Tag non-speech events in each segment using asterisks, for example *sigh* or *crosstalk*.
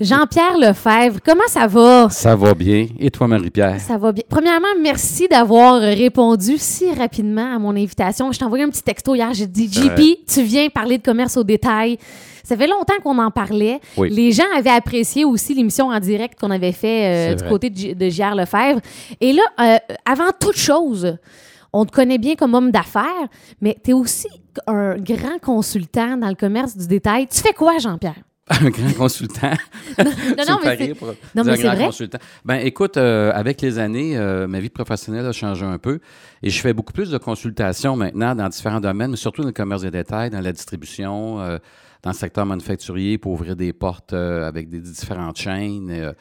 Jean-Pierre Lefebvre, comment ça va? Ça va bien. Et toi, Marie-Pierre? Ça va bien. Premièrement, merci d'avoir répondu si rapidement à mon invitation. Je t'ai envoyé un petit texto hier. J'ai dit, JP, tu viens parler de commerce au détail. Ça fait longtemps qu'on en parlait. Oui. Les gens avaient apprécié aussi l'émission en direct qu'on avait fait euh, du vrai. côté de JR Lefebvre. Et là, euh, avant toute chose, on te connaît bien comme homme d'affaires, mais tu es aussi un grand consultant dans le commerce du détail. Tu fais quoi, Jean-Pierre? *laughs* Un grand consultant. *laughs* Non, non, mais c'est- pour non, mais un c'est grand vrai. consultant. Ben, écoute, euh, avec les années, euh, ma vie professionnelle a changé un peu et je fais beaucoup plus de consultations maintenant dans différents domaines, mais surtout dans le commerce de détail, dans la distribution, euh, dans le secteur manufacturier pour ouvrir des portes avec des différentes chaînes.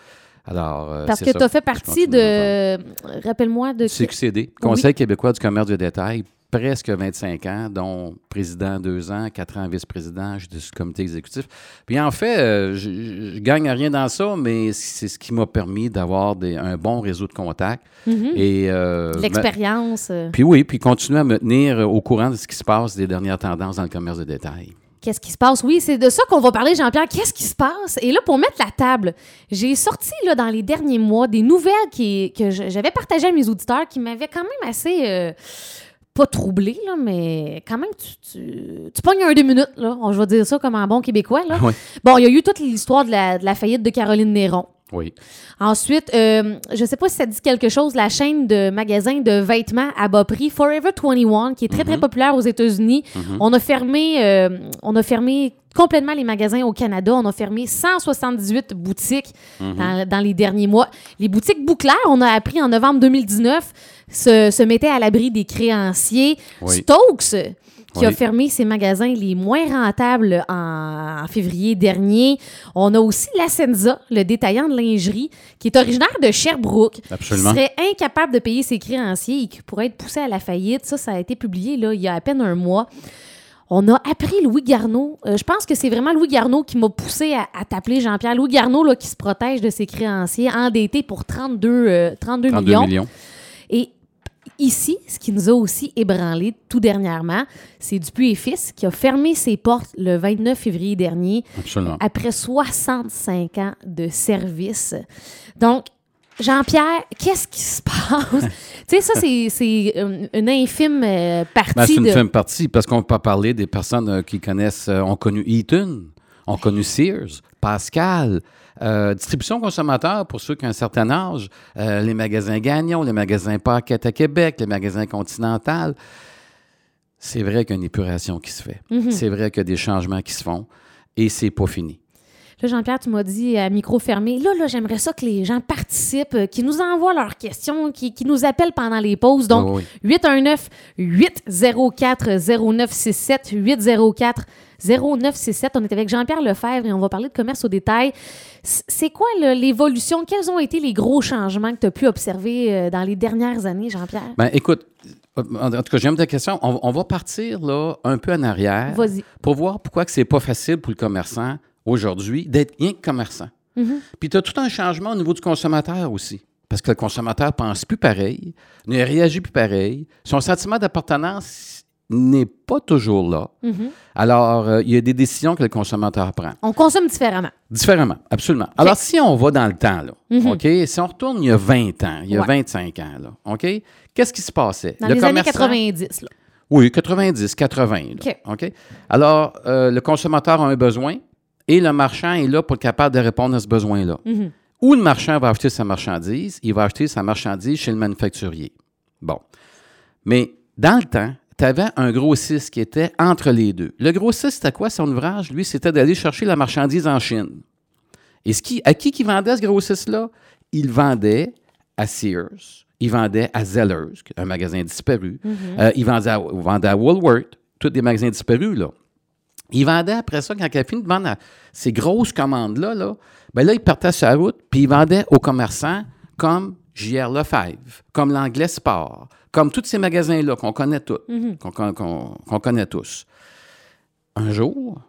alors, euh, Parce que tu as fait partie de. Rappelle-moi de. CQCD, Conseil québécois du commerce de détail, presque 25 ans, dont président deux ans, quatre ans vice-président, j'étais sur le comité exécutif. Puis en fait, euh, je, je- je gagne rien dans ça, mais c'est ce qui m'a permis d'avoir un bon réseau de contacts. Mhm. Et, euh, De L'expérience. euh, ben, puis oui, puis continuer à me tenir au courant de ce qui se passe, des dernières tendances dans le commerce de détail. Qu'est-ce qui se passe? Oui, c'est de ça qu'on va parler, Jean-Pierre. Qu'est-ce qui se passe? Et là, pour mettre la table, j'ai sorti là, dans les derniers mois des nouvelles qui, que je- j'avais partagées à mes auditeurs qui m'avaient quand même assez. euh, pas troublé, là, mais quand même, tu, tu, tu pognes un deux minutes, là. On- Je vais dire ça comme un bon Québécois, là. *laughs* Oui. Bon, il y a eu toute l'histoire de la, de la faillite de Caroline Néron. Oui. Ensuite, euh, je sais pas si ça dit quelque chose, la chaîne de magasins de vêtements à bas prix Forever 21, qui est très, très Mhm. populaire aux États-Unis. Mhm. On a fermé euh, on a fermé complètement les magasins au Canada. On a fermé 178 boutiques Mhm. dans, dans les derniers mois. Les boutiques Bouclair, on a appris en novembre 2019, se, se mettaient à l'abri des créanciers. Oui. Stokes, qui a fermé ses magasins les moins rentables en, en février dernier. On a aussi la Senza, le détaillant de lingerie, qui est originaire de Sherbrooke, Absolument. qui serait incapable de payer ses créanciers et qui pourrait être poussé à la faillite. Ça, ça a été publié là, il y a à peine un mois. On a appris Louis Garneau. Euh, je pense que c'est vraiment Louis Garneau qui m'a poussé à, à t'appeler Jean-Pierre. Louis Garneau là, qui se protège de ses créanciers, endetté pour 32, euh, 32 32 millions. millions. Et ici, ce qui nous a aussi ébranlé tout dernièrement, c'est Dupuis et Fils qui a fermé ses portes le 29 février dernier Absolument. après 65 ans de service. Donc, Jean-Pierre, qu'est-ce qui se passe? *laughs* tu sais, ça, c'est- euh, une infime euh, Ben, partie c'est une de... fine partie parce qu'on peut parler des personnes euh, qui connaissent, euh, ont connu Eaton, ont connu Sears, Pascal, distribution consommateur pour ceux qui ont un certain âge, les magasins Gagnon, les magasins Paquette à Québec, les magasins Continental. C'est vrai qu'il y a une épuration qui se fait. Mhm. C'est vrai qu'il y a des changements qui se font et c'est pas fini. Là, Jean-Pierre, tu m'as dit à micro fermé, là, là, j'aimerais ça que les gens participent, euh, qui nous envoient leurs questions, qui, qui nous appellent pendant les pauses. Donc, Oui, oui. 819-804-0967, 804-0967. On est avec Jean-Pierre Lefebvre et on va parler de commerce au détail. C'est quoi l'évolution? Quels ont été les gros changements que tu as pu observer euh, dans les dernières années, Jean-Pierre? Ben, écoute, en tout cas, j'aime ta question. On, on va partir là, un peu en arrière pour voir pourquoi que c'est pas facile pour le commerçant aujourd'hui d'être rien que commerçant. Mhm. Puis tu as tout un changement au niveau du consommateur aussi. Parce que le consommateur pense plus pareil, ne réagit plus pareil. Son sentiment d'appartenance n'est pas toujours là. Mhm. Alors, euh, il y a des décisions que le consommateur prend. On consomme différemment. Différemment, absolument. Alors, si on va dans le temps, là, Mhm. OK, si on retourne il y a 20 ans, il y a Ouais. 25 ans, là, OK, qu'est-ce qui se passait? Dans Le les années commerçant- 90, là. oui, 90, 80. là. OK. OK? Alors, euh, le consommateur a un besoin et le marchand est là pour être capable de répondre à ce besoin-là. Mhm. Où le marchand va acheter sa marchandise? Il va acheter sa marchandise chez le manufacturier. Bon. Mais dans le temps, tu avais un grossiste qui était entre les deux. Le grossiste, c'était quoi son ouvrage? Lui, c'était d'aller chercher la marchandise en Chine. Et ce qui, à qui qui vendait ce grossiste-là? Il vendait à Sears, il vendait à Zellers, un magasin disparu, Euh, il vendait à, vendait à Woolworth, tous des magasins disparus, là. Il vendait après ça, quand il a fini de vendre ces grosses commandes-là, là, ben là, il partait sur la route, puis il vendait aux commerçants comme J.R. Lefebvre, comme l'Anglais Sport, comme tous ces magasins-là qu'on connaît tous, qu'on qu'on- connaît tous. Un jour,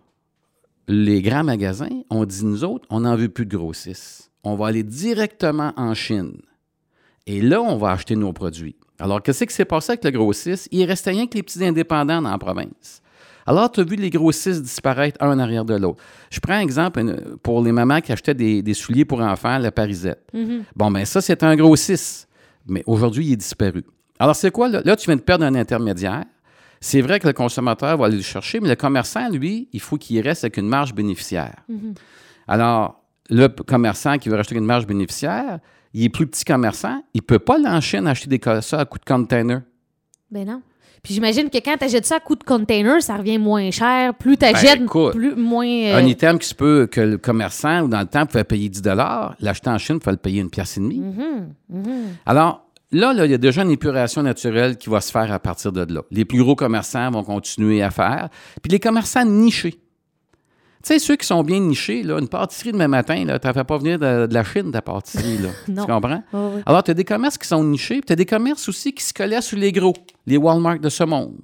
les grands magasins ont dit, nous autres, on n'en veut plus de grossistes. On va aller directement en Chine. Et là, on va acheter nos produits. Alors, qu'est-ce qui s'est passé avec le grossiste? Il restait rien que les petits indépendants dans la province. Alors, tu as vu les grossistes disparaître un en arrière de l'autre. Je prends un exemple une- pour les mamans qui achetaient des, des souliers pour enfants, la Parisette. Mhm. Bon, ben ça, c'est un grossiste. Mais aujourd'hui, il est disparu. Alors, c'est quoi? Là? Là, tu viens de perdre un intermédiaire. C'est vrai que le consommateur va aller le chercher, mais le commerçant, lui, il faut qu'il reste avec une marge bénéficiaire. Mhm. Alors, le commerçant qui veut racheter une marge bénéficiaire, il est plus petit commerçant, il ne peut pas Chine acheter des ça à coût de container. Ben non. Puis j'imagine que quand tu achètes ça à coup de container, ça revient moins cher. Plus tu achètes, Ben, plus, moins. euh, Un item qui se peut que le commerçant, ou dans le temps, pouvait payer 10 l'acheter en Chine, il fallait le payer une pièce et demie. mhm, mhm. Alors, là, là, il y a déjà une épuration naturelle qui va se faire à partir de là. Les plus gros commerçants vont continuer à faire. Puis les commerçants nichés. Tu sais, ceux qui sont bien nichés, là, une pâtisserie demain matin, tu ne fait pas venir de, de la Chine, ta pâtisserie. Là. *laughs* Non. Tu comprends? Alors, tu as des commerces qui sont nichés, puis tu as des commerces aussi qui se collaient sur les gros, les Walmart de ce monde.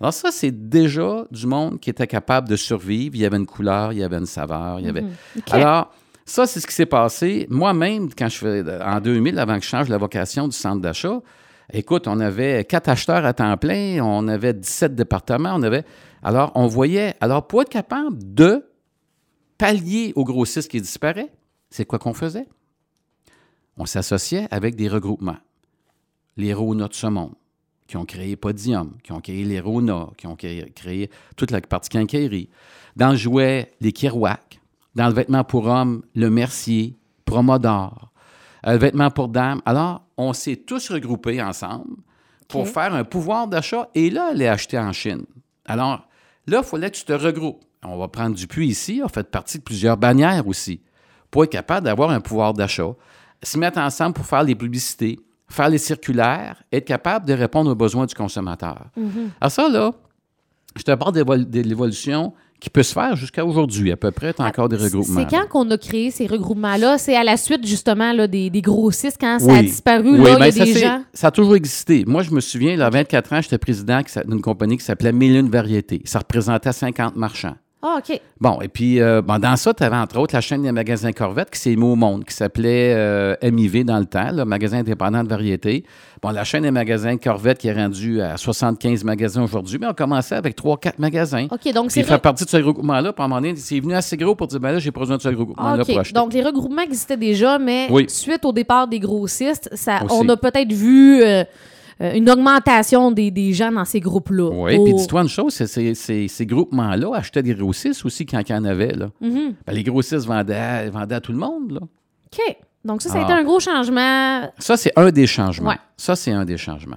Alors, ça, c'est déjà du monde qui était capable de survivre. Il y avait une couleur, il y avait une saveur, il y avait. OK. Alors, ça, c'est ce qui s'est passé. Moi-même, quand je fais en 2000, avant que je change la vocation du centre d'achat, écoute, on avait quatre acheteurs à temps plein, on avait 17 départements, on avait. Alors, on voyait. Alors, pour être capable de pallier au grossiste qui disparaît, c'est quoi qu'on faisait? On s'associait avec des regroupements. Les Rona de ce monde, qui ont créé Podium, qui ont créé les Rona, qui ont créé, créé toute la partie quincaillerie. Dans le jouet, les Kirouac. Dans le vêtement pour hommes, le Mercier, Promodor. Euh, le vêtement pour dames. Alors, on s'est tous regroupés ensemble pour faire un pouvoir d'achat et là, les acheter en Chine. Alors, là, il fallait que tu te regroupes. On va prendre du puits ici, on fait partie de plusieurs bannières aussi, pour être capable d'avoir un pouvoir d'achat, se mettre ensemble pour faire les publicités, faire les circulaires, être capable de répondre aux besoins du consommateur. Alors ça, là, je te parle de l'évolution qui peut se faire jusqu'à aujourd'hui. À peu près, as encore des regroupements. C'est quand qu'on a créé ces regroupements-là? C'est à la suite, justement, là, des, des grossistes, quand ça a disparu, Oui, là, il y ben, a ça, des gens... ça a toujours existé. Moi, je me souviens, là, à 24 ans, j'étais président d'une compagnie qui s'appelait Mille variétés. Ça représentait 50 marchands. Ah, OK. Bon, et puis, euh, bon, dans ça, tu avais entre autres la chaîne des magasins Corvette qui s'est mise au monde, qui s'appelait euh, MIV dans le temps, le magasin indépendant de variété. Bon, la chaîne des magasins Corvette qui est rendue à 75 magasins aujourd'hui, mais on commençait avec 3-4 magasins. OK, donc c'est... il fait partie de ce regroupement-là. Puis à un moment donné, c'est venu assez gros pour dire, ben là, j'ai besoin de ce Ah, regroupement-là OK. pour acheter. Donc, les regroupements existaient déjà, mais Oui. suite au départ des grossistes, ça, Aussi. on a peut-être vu euh, euh, une augmentation des, des gens dans ces groupes-là. Oui, Au- puis dis-toi une chose, c'est- ces groupements-là achetaient des grossistes aussi quand il y en avait. Là. Mhm. Ben, les grossistes vendaient à, vendaient à tout le monde. Là. OK. Donc, ça, ça a Ah. été un gros changement. Ça, c'est un des changements. Ouais. Ça, c'est un des changements.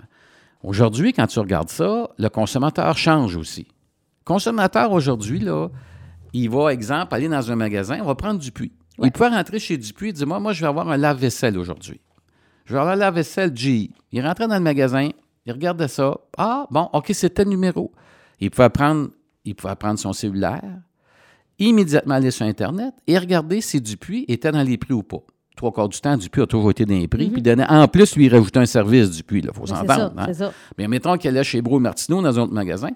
Aujourd'hui, quand tu regardes ça, le consommateur change aussi. Le consommateur, aujourd'hui, là, il va, exemple, aller dans un magasin, on va prendre Dupuis. Ouais. Il peut rentrer chez Dupuis et dire Moi, moi, je vais avoir un lave-vaisselle aujourd'hui. Je vais avoir un lave-vaisselle G. Il rentrait dans le magasin, il regardait ça. Ah, bon, OK, c'était le numéro. Il pouvait prendre, il pouvait prendre son cellulaire, immédiatement aller sur Internet et regarder si Dupuis était dans les prix ou pas. Trois quarts du temps, Dupuis a toujours été dans les prix. Puis donnait, en plus, lui, il rajoutait un service Dupuis. Il faut Mhm. Ça, s'entendre. hein. c'est ça. Mais mettons qu'il allait chez Bro et Martineau dans un autre magasin.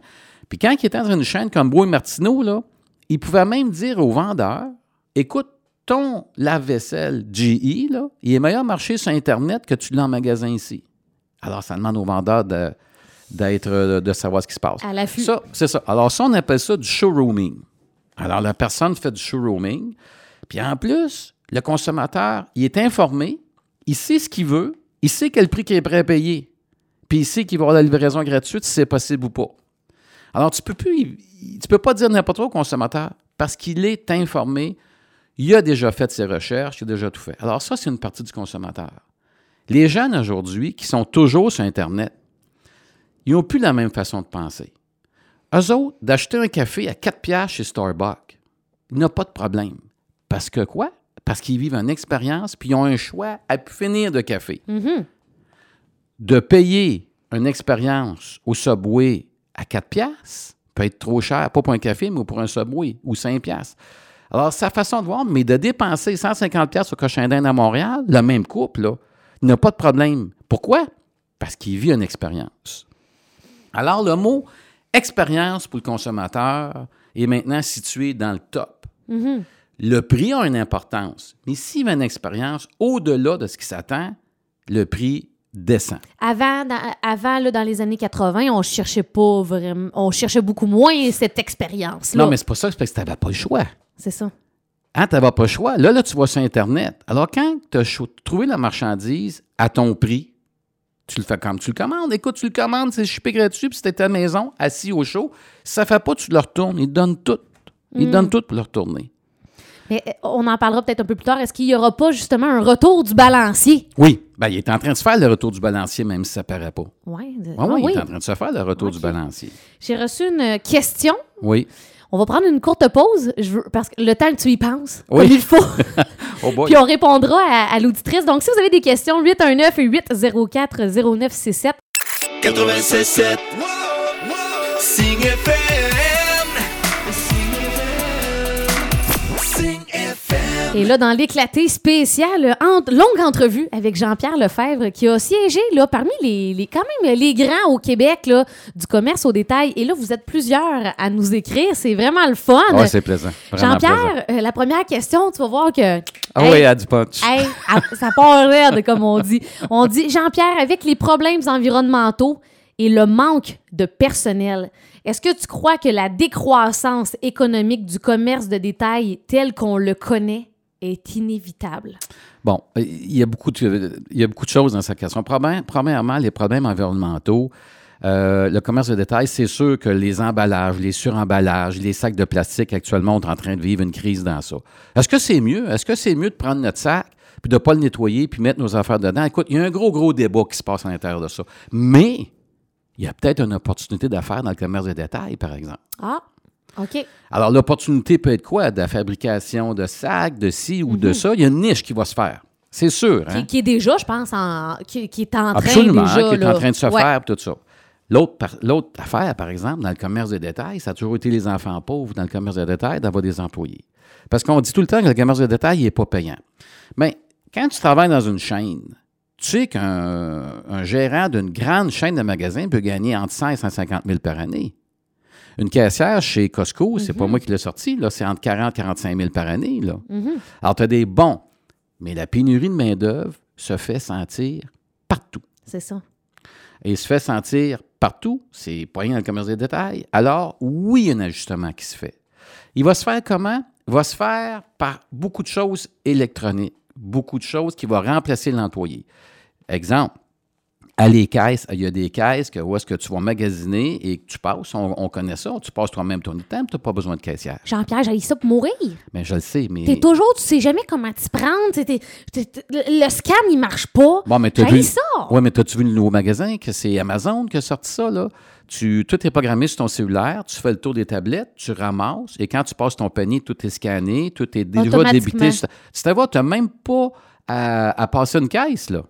Puis quand il était dans une chaîne comme Bro et Martineau, là, il pouvait même dire au vendeur Écoute, ton lave-vaisselle GE, là, il est meilleur marché sur Internet que tu l'as en magasin ici. Alors, ça demande au vendeur de, d'être, euh, de savoir ce qui se passe. À l'affût. Ça, c'est ça. Alors, ça, on appelle ça du showrooming. Alors, la personne fait du showrooming. Puis en plus, le consommateur, il est informé, il sait ce qu'il veut, il sait quel prix qu'il est prêt à payer. Puis il sait qu'il va avoir la livraison gratuite si c'est possible ou pas. Alors, tu peux plus, tu peux pas dire n'importe quoi au consommateur parce qu'il est informé, il a déjà fait ses recherches, il a déjà tout fait. Alors, ça, c'est une partie du consommateur. Les jeunes aujourd'hui qui sont toujours sur Internet, ils n'ont plus la même façon de penser. Eux autres, d'acheter un café à 4 piastres chez Starbucks, ils n'ont pas de problème. Parce que quoi? Parce qu'ils vivent une expérience, puis ils ont un choix à finir de café. Mhm. De payer une expérience au Subway à 4 piastres peut être trop cher, pas pour un café, mais pour un Subway, ou 5 piastres. Alors, sa façon de voir, mais de dépenser 150 piastres au cochon d'Inde à Montréal, le même couple, là, il n'a pas de problème. Pourquoi? Parce qu'il vit une expérience. Alors, le mot expérience pour le consommateur est maintenant situé dans le top. Mhm. Le prix a une importance, mais s'il y a une expérience au-delà de ce qui s'attend, le prix descend. Avant, dans, avant là, dans les années 80, on cherchait pas vraiment. On cherchait beaucoup moins cette expérience-là. Non, mais c'est pas ça, c'est parce que tu n'avais pas le choix. C'est ça. Hein, tu n'avais pas le choix. Là, là, tu vas sur Internet. Alors, quand tu as trouvé la marchandise à ton prix, tu le fais comme tu le commandes. Écoute, tu le commandes, c'est shippé gratuit, puis c'était ta maison, assis au chaud. Si ça ne fait pas, tu le retournes. Ils te donnent tout. Ils te Mm. donnent tout pour le retourner. Mais euh, on en parlera peut-être un peu plus tard. Est-ce qu'il n'y aura pas justement un retour du balancier? Oui, ben, il est en train de se faire le retour du balancier, même si ça ne paraît pas. Ouais, de- Oui, ah oui, oui. il est en train de se faire le retour du balancier. J'ai reçu une question. Oui. On va prendre une courte pause je veux, parce que le temps que tu y penses, Oui. comme il faut. *laughs* Oh. Puis on répondra à, à l'auditrice. Donc, si vous avez des questions, 819-804-0967. 96.7 Sing FM Et là, dans l'éclaté spécial, entre- longue entrevue avec Jean-Pierre Lefebvre, qui a siégé là, parmi les, les- quand même les grands au Québec là, du commerce au détail. Et là, vous êtes plusieurs à nous écrire. C'est vraiment le fun. Ouais, c'est plaisant. Jean-Pierre, euh, la première question, tu vas voir que. Ah Hey, oui, à du punch. Hey, ça part raide, comme on dit. On dit, Jean-Pierre, avec les problèmes environnementaux et le manque de personnel, est-ce que tu crois que la décroissance économique du commerce de détail tel qu'on le connaît est inévitable? Bon, il y, a beaucoup de, il y a beaucoup de choses dans cette question. Première- Premièrement, les problèmes environnementaux. Euh, le commerce de détail, c'est sûr que les emballages, les suremballages, les sacs de plastique actuellement, on est en train de vivre une crise dans ça. Est-ce que c'est mieux? Est-ce que c'est mieux de prendre notre sac puis de ne pas le nettoyer puis mettre nos affaires dedans? Écoute, il y a un gros, gros débat qui se passe à l'intérieur de ça. Mais il y a peut-être une opportunité d'affaires dans le commerce de détail, par exemple. Ah, OK. Alors, l'opportunité peut être quoi? De la fabrication de sacs, de ci ou de ça? Il y a une niche qui va se faire. C'est sûr. Hein? Qui, qui est déjà, je pense, en, qui, qui est en train Absolument, déjà. hein, qui est là. en train de se Ouais. faire, tout ça. L'autre, affaire, par exemple, dans le commerce de détail, ça a toujours été les enfants pauvres dans le commerce de détail d'avoir des employés. Parce qu'on dit tout le temps que le commerce de détail n'est pas payant. Mais quand tu travailles dans une chaîne, tu sais qu'un un gérant d'une grande chaîne de magasins peut gagner entre 100 et 150 000 par année. Une caissière chez Costco, c'est Mhm. pas moi qui l'ai sorti, c'est entre 40 et 45 000 par année. Là. Mhm. Alors, tu as des bons, mais la pénurie de main-d'œuvre se fait sentir partout C'est ça. et il se fait sentir partout, c'est pas rien dans le commerce des détails, alors oui, il y a un ajustement qui se fait. Il va se faire comment? Il va se faire par beaucoup de choses électroniques, beaucoup de choses qui vont remplacer l'employé. Exemple, à les caisses, il y a des caisses que, où est-ce que tu vas magasiner et que tu passes, on, on connaît ça, tu passes toi-même ton item, tu n'as pas besoin de caissière. Jean-Pierre, j'ai ça pour mourir. Mais je le sais, mais... T'es toujours, tu sais jamais comment t'y prendre. t'es- t'es- t'es- t'es- le scan, il marche pas. Bon, mais t'as vu... ça. Oui, mais t'as-tu vu le nouveau magasin que c'est Amazon qui a sorti ça, là? Tu, tout est programmé sur ton cellulaire, tu fais le tour des tablettes, tu ramasses, et quand tu passes ton panier, tout est scanné, tout est déjà débité. sais, tu n'as même pas à, à passer une caisse, là.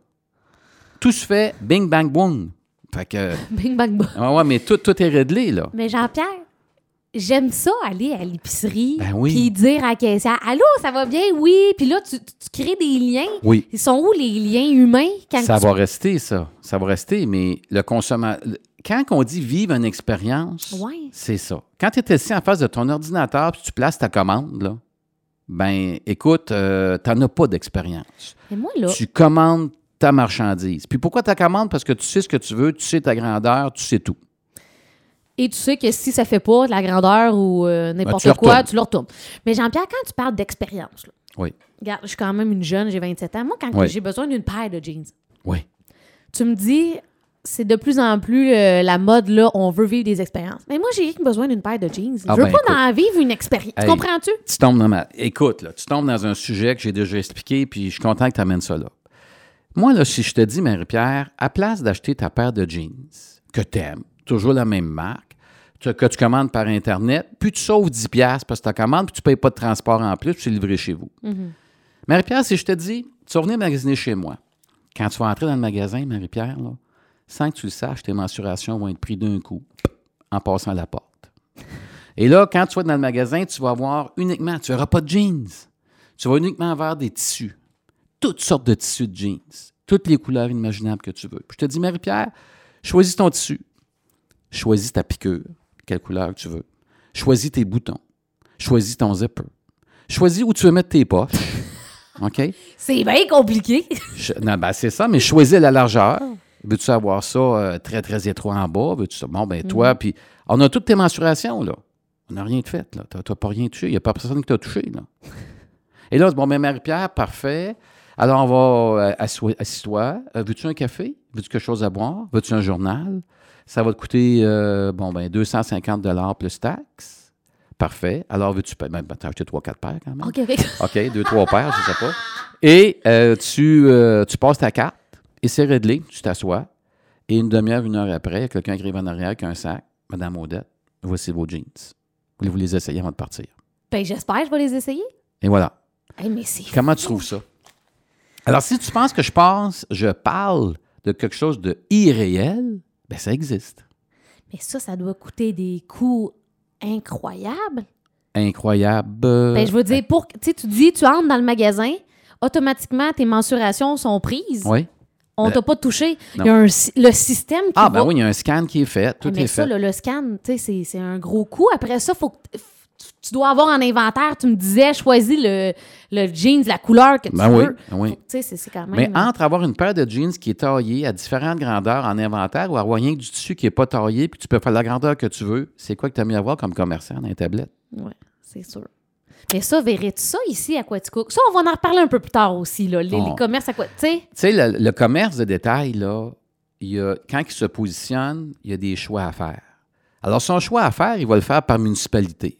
Tout se fait bing, bang, boom. Fait que... *laughs* Bing, bang, bang. Ah ouais, mais tout, tout est réglé, là. Mais Jean-Pierre, j'aime ça aller à l'épicerie Ben oui. puis dire à la caissière Allô, ça va bien? Oui. Puis là, tu, tu- crées des liens. Oui. Ils sont où les liens humains quand Ça tu- va rester, ça. Ça va rester, mais le consommateur... Quand on dit vivre une expérience, Ouais. c'est ça. Quand tu es assis en face de ton ordinateur puis tu places ta commande, là, ben écoute, euh, tu n'en as pas d'expérience. Mais moi, là, Tu commandes ta marchandise. Puis pourquoi tu commandes? Parce que tu sais ce que tu veux, tu sais ta grandeur, tu sais tout. et tu sais que si ça fait pas de la grandeur ou euh, n'importe Ben, tu quoi, tu le retournes. Mais Jean-Pierre, quand tu parles d'expérience, là, Oui. regarde, je suis quand même une jeune, j'ai 27 ans. Moi, quand Oui. j'ai besoin d'une paire de jeans, Oui. tu me dis, c'est de plus en plus euh, la mode, là, on veut vivre des expériences. Mais moi, j'ai besoin d'une paire de jeans. Ah je veux ben, pas en vivre une expérience. Tu comprends-tu? Tu tombes dans ma. Écoute, là, tu tombes dans un sujet que j'ai déjà expliqué, puis je suis content que tu amènes ça là. Moi, là, si je te dis, Marie-Pierre, à place d'acheter ta paire de jeans que tu aimes, toujours la même marque, tu- que tu commandes par Internet, puis tu sauves 10$ piastres parce que tu commandes, puis tu ne payes pas de transport en plus, puis c'est livré chez vous. Marie-Pierre, si je te dis, tu vas venir magasiner chez moi, quand tu vas entrer dans le magasin, Marie-Pierre, là, sans que tu le saches, tes mensurations vont être prises d'un coup en passant la porte. Et là, quand tu vas dans le magasin, tu vas voir uniquement, tu verras pas de jeans. Tu vas uniquement avoir des tissus. Toutes sortes de tissus de jeans. Toutes les couleurs imaginables que tu veux. Puis je te dis, Marie-Pierre, choisis ton tissu. Choisis ta piqûre, quelle couleur tu veux. Choisis tes boutons. Choisis ton zipper. Choisis où tu veux mettre tes poches. *laughs* OK? C'est bien compliqué. Je- non, ben, c'est ça, mais choisis la largeur. Veux-tu avoir ça euh, très, très étroit en bas? Veux-tu ça? Bon, ben, toi, puis on a toutes tes mensurations, là. On n'a rien de fait, là. Tu n'as pas rien touché. Il n'y a pas personne qui t'a touché, là. Et là, bon, ben, Marie-Pierre, parfait. Alors, on va, euh, assis-toi. Euh, veux-tu un café? Veux-tu quelque chose à boire? Veux-tu un journal? Ça va te coûter, euh, bon, ben, 250 plus taxes. Parfait. Alors, veux-tu. Ben, ben, t'as acheté 3-4 paires quand même. OK, OK. OK, deux, trois paires, je sais pas. Et euh, tu, euh, tu passes ta carte et c'est réglé. Tu t'assois. Et une demi-heure, une heure après, quelqu'un arrive en arrière avec un sac. Madame Odette, voici vos jeans. Voulez-vous les essayer avant de partir? Ben, j'espère que je vais les essayer. Et voilà. Hey, mais Comment tu trouves ça? Alors, si tu penses que je pense, je parle de quelque chose de irréel, ben ça existe. Mais ça, ça doit coûter des coûts incroyables. Incroyable. Euh, Ben, je veux dire, pour, tu sais, tu dis, tu entres dans le magasin, automatiquement, tes mensurations sont prises. Oui. On Ben, t'a pas touché. non. Il y a un, le système qui Ah, va... ben oui, il y a un scan qui est fait. Tout mais est ça, fait. là, le scan, tu sais, c'est- un gros coup. Après ça, faut que tu dois avoir en inventaire, tu me disais, choisis le, le jeans, la couleur que tu Ben veux. ben oui. Tu sais, c'est- quand même... Mais entre avoir une paire de jeans qui est taillée à différentes grandeurs en inventaire ou avoir rien que du tissu qui n'est pas taillé puis tu peux faire la grandeur que tu veux, c'est quoi que tu as mis à voir comme commerçant dans les tablettes? Oui, c'est sûr. Mais ça, verrais-tu ça ici à Quaticook? Ça, on va en reparler un peu plus tard aussi, là, les, les commerces à quoi... Tu sais, Tu sais, le, le commerce de détail, là, il y a, quand il se positionne, il y a des choix à faire. Alors, son choix à faire, il va le faire par municipalité.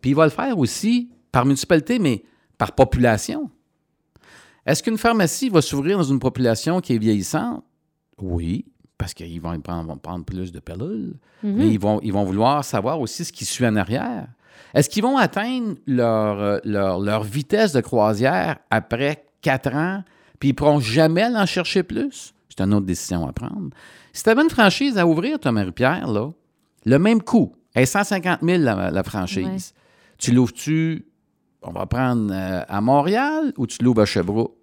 Puis il va le faire aussi par municipalité, mais par population. Est-ce qu'une pharmacie va s'ouvrir dans une population qui est vieillissante? Oui, parce qu'ils vont prendre, vont prendre plus de pilules, Mhm. mais ils vont, ils vont vouloir savoir aussi ce qui suit en arrière. Est-ce qu'ils vont atteindre leur, euh, leur, leur vitesse de croisière après quatre ans, puis ils ne pourront jamais en chercher plus? C'est une autre décision à prendre. Si tu avais une franchise à ouvrir, toi, Marie-Pierre, là, le même coût, est 150 000 la, la franchise. Tu l'ouvres-tu, on va prendre euh, à Montréal, ou tu l'ouvres à Sherbrooke?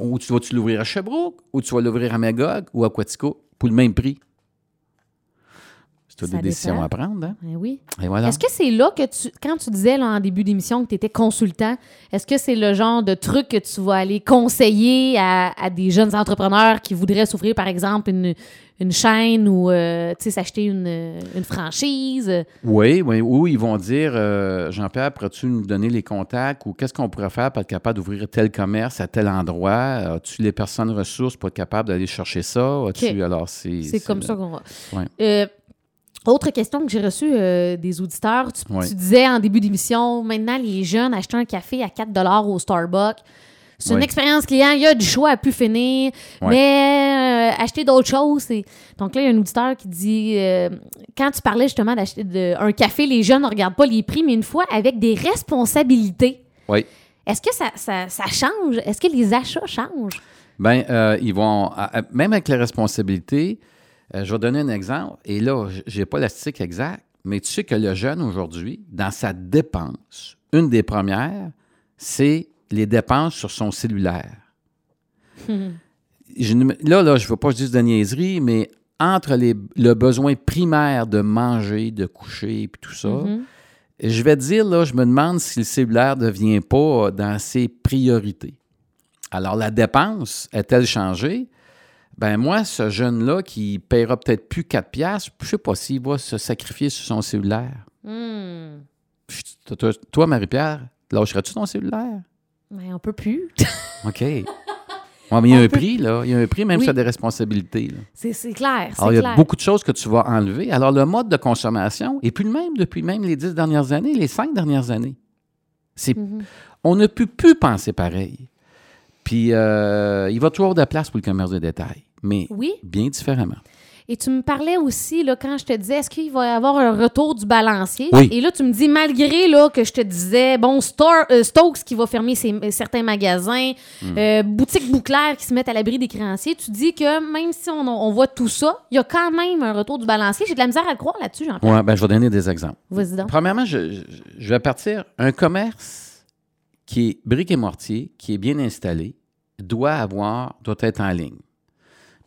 Ou tu vas-tu l'ouvrir à Sherbrooke, ou tu vas l'ouvrir à Magog ou à Quatico pour le même prix? C'est des décisions à prendre, hein? ben oui. Voilà. Est-ce que c'est là que tu, quand tu disais là, en début d'émission que tu étais consultant, est-ce que c'est le genre de truc que tu vas aller conseiller à, à des jeunes entrepreneurs qui voudraient s'ouvrir, par exemple, une, une chaîne ou euh, tu sais, s'acheter une, une franchise? Oui, oui, ou ils vont dire euh, Jean-Pierre, pourrais-tu nous donner les contacts ou qu'est-ce qu'on pourrait faire pour être capable d'ouvrir tel commerce à tel endroit? As-tu les personnes ressources pour être capable d'aller chercher ça? Alors, c'est, C'est comme le- ça qu'on va. Ouais. Euh, autre question que j'ai reçue euh, des auditeurs. Tu, Ouais. tu disais en début d'émission, maintenant, les jeunes achètent un café à 4 au Starbucks. C'est une expérience client, il y a du choix à plus finir, Ouais. mais euh, acheter d'autres choses. c'est- Donc là, il y a un auditeur qui dit euh, quand tu parlais justement d'acheter un café, les jeunes ne regardent pas les prix, mais une fois avec des responsabilités. Oui. Est-ce que ça, ça- ça change? Est-ce que les achats changent? Bien, ils vont, même avec les responsabilités, euh, je vais donner un exemple, et là, je n'ai pas la statistique exacte, mais tu sais que le jeune aujourd'hui, dans sa dépense, une des premières, c'est les dépenses sur son cellulaire. Je là, là, je ne veux pas que je dise de niaiserie, mais entre les- le besoin primaire de manger, de coucher, et tout ça, Mhm. je vais te dire, là, je me demande si le cellulaire ne devient pas dans ses priorités. Alors, la dépense est-elle changée? Ben moi, ce jeune-là qui paiera peut-être plus 4 piastres, je ne sais pas s'il va se sacrifier sur son cellulaire. Hmm. Toi, toi, Marie-Pierre, lâcherais-tu ton cellulaire? Mais on peut plus. *laughs* OK. Ouais, mais il y a On un peut- prix, là. Il y a un prix, même Oui. as des responsabilités. C'est clair. Alors, il y a clair. beaucoup de choses que tu vas enlever. Alors, le mode de consommation est plus le même depuis même les dix dernières années, les cinq dernières années. C'est, Mhm. On ne peut plus penser pareil. Puis, euh, il va toujours avoir de la place pour le commerce de détail, mais Oui. bien différemment. Et tu me parlais aussi, là, quand je te disais, est-ce qu'il va y avoir un retour du balancier? Oui. Et là, tu me dis, malgré là, que je te disais, bon, Stor- euh, Stokes qui va fermer ses- euh, certains magasins, Hmm. euh, boutiques bouclaires qui se mettent à l'abri des créanciers, tu dis que même si on, on voit tout ça, il y a quand même un retour du balancier. J'ai de la misère à le croire là-dessus, Jean-Pierre. Ouais, ben, je vais donner des exemples. Vas-y donc. Premièrement, je, je- je vais partir. Un commerce qui est brique et mortier, qui est bien installé, doit avoir, doit être en ligne.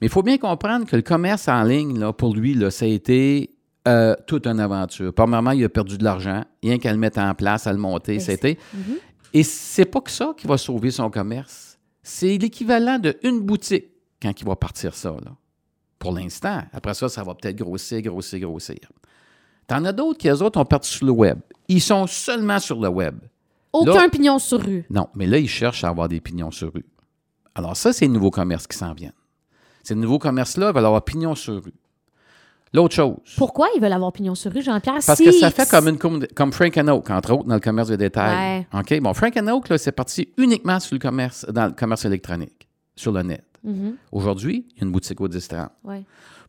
Mais il faut bien comprendre que le commerce en ligne, là, pour lui, là, ça a été euh, toute une aventure. Premièrement, il a perdu de l'argent, rien qu'à le mettre en place, à le monter. Ça a été- Mhm. Et c'est pas que ça qui va sauver son commerce. C'est l'équivalent d'une boutique quand il va partir ça, là. Pour l'instant. Après ça, ça va peut-être grossir, grossir, grossir. T'en as d'autres qui, eux autres, ont parti sur le web. Ils sont seulement sur le web. Aucun Là- pignon sur rue. Non, mais là, ils cherchent à avoir des pignons sur rue. Alors ça, c'est les nouveaux commerces qui s'en viennent. Ces nouveaux commerces-là veulent avoir pignons sur rue. L'autre chose, Pourquoi ils veulent avoir pignon sur rue, Jean-Pierre? parce Si- que ça fait comme, une, com- comme Frank Oak, entre autres, dans le commerce de détail. Ouais. OK? Bon, Frank Oak, là, c'est parti uniquement sur le commerce, dans le commerce électronique, sur le net. Mhm, Aujourd'hui, il y a une boutique au 10-30. ouais.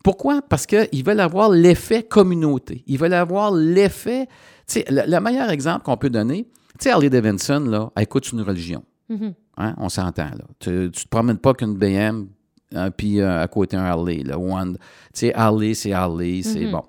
Pourquoi? Parce qu'ils veulent avoir l'effet communauté. Ils veulent avoir l'effet. Tu sais, le, le meilleur exemple qu'on peut donner, tu sais, Harley Davidson, là, elle écoute une religion. Mhm. Hein? On s'entend, là. Tu ne te promènes pas qu'une BM, hein, puis euh, à côté un Harley. Là. One, tu sais, Harley, c'est Harley, c'est bon.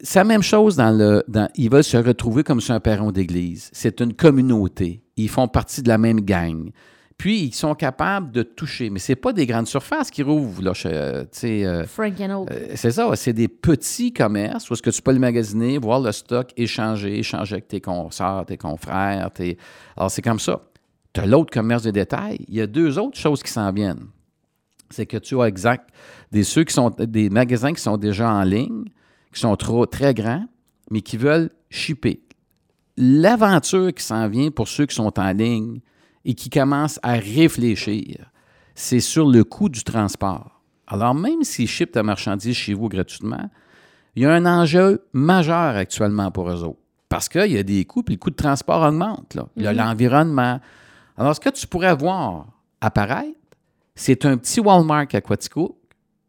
C'est la même chose dans le. Dans, ils veulent se retrouver comme sur un perron d'église. C'est une communauté. Ils font partie de la même gang. Puis, ils sont capables de toucher. Mais ce pas des grandes surfaces qui rouvrent, là. euh, tu sais, euh, Frank and Oak. euh, c'est ça, c'est des petits commerces où est-ce que tu peux le magasiner, voir le stock, échanger, échanger avec tes consoeurs, tes confrères. Tes... Alors, c'est comme ça. Tu as l'autre commerce de détail. Il y a deux autres choses qui s'en viennent. C'est que tu as exact des, ceux qui sont, des magasins qui sont déjà en ligne, qui sont trop, très grands, mais qui veulent shipper. L'aventure qui s'en vient pour ceux qui sont en ligne et qui commencent à réfléchir, c'est sur le coût du transport. Alors, même s'ils shippent ta marchandise chez vous gratuitement, il y a un enjeu majeur actuellement pour eux autres. Parce qu'il y a des coûts, puis le coût de transport augmente. Là. Il y a l'environnement. Alors, ce que tu pourrais voir apparaître, c'est un petit Walmart à Quatico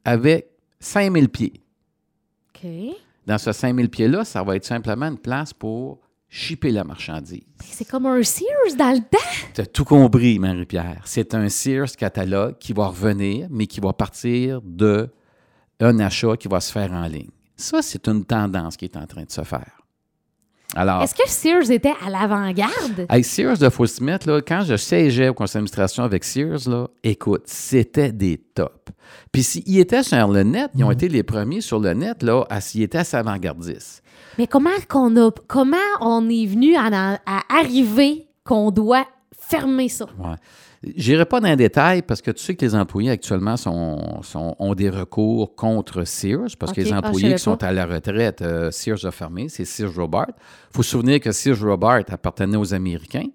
avec 5000 pieds. OK. Dans ce 5000 pieds-là, ça va être simplement une place pour shipper la marchandise. C'est comme un Sears dans le temps. Tu as tout compris, Marie-Pierre. C'est un Sears catalogue qui va revenir, mais qui va partir de un achat qui va se faire en ligne. Ça, c'est une tendance qui est en train de se faire. Alors, Est-ce que Sears était à l'avant-garde? Hey, Sears de là, quand je siégeais au conseil d'administration avec Sears, là, écoute, c'était des tops. Puis s'ils étaient sur le net, ils ont été les premiers sur le net là, à s'ils étaient assez avant-gardistes. Mais comment qu'on a, comment on est venu à, à arriver qu'on doit fermer ça? Ouais. J'irai pas dans les détails parce que tu sais que les employés actuellement sont, sont- ont des recours contre Sears parce que les Ah, employés qui sont à la retraite, euh, Sears a fermé, c'est Sears Robert. Il faut se souvenir que Sears Robert appartenait aux Américains.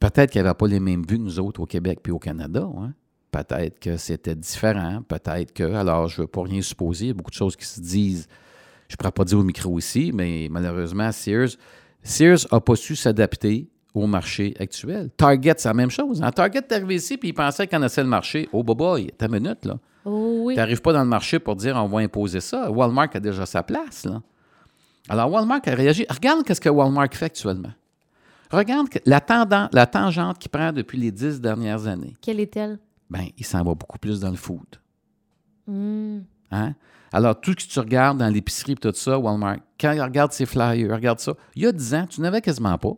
Peut-être qu'ils n'avaient pas les mêmes vues que nous autres au Québec puis au Canada. hein. Peut-être que c'était différent. Peut-être que. Alors, je ne veux pas rien supposer. Il y a beaucoup de choses qui se disent. Je ne pourrais pas dire au micro ici, mais malheureusement, Sears Sears n'a pas su s'adapter au marché actuel. Target, c'est la même chose. hein. Target est arrivé ici puis il pensait qu'on connaissait le marché. Oh, boy, ta minute, là. Oh oui. Tu n'arrives pas dans le marché pour dire on va imposer ça. Walmart a déjà sa place. Là. Alors, Walmart a réagi. Regarde ce que Walmart fait actuellement. Regarde la, tendance, la tangente qu'il prend depuis les dix dernières années. Quelle est-elle? Bien, il s'en va beaucoup plus dans le food. Hmm. Hein? Alors, tout ce que tu regardes dans l'épicerie et tout ça, Walmart, quand il regarde ses flyers, regarde ça, il y a 10 ans, tu n'avais quasiment pas.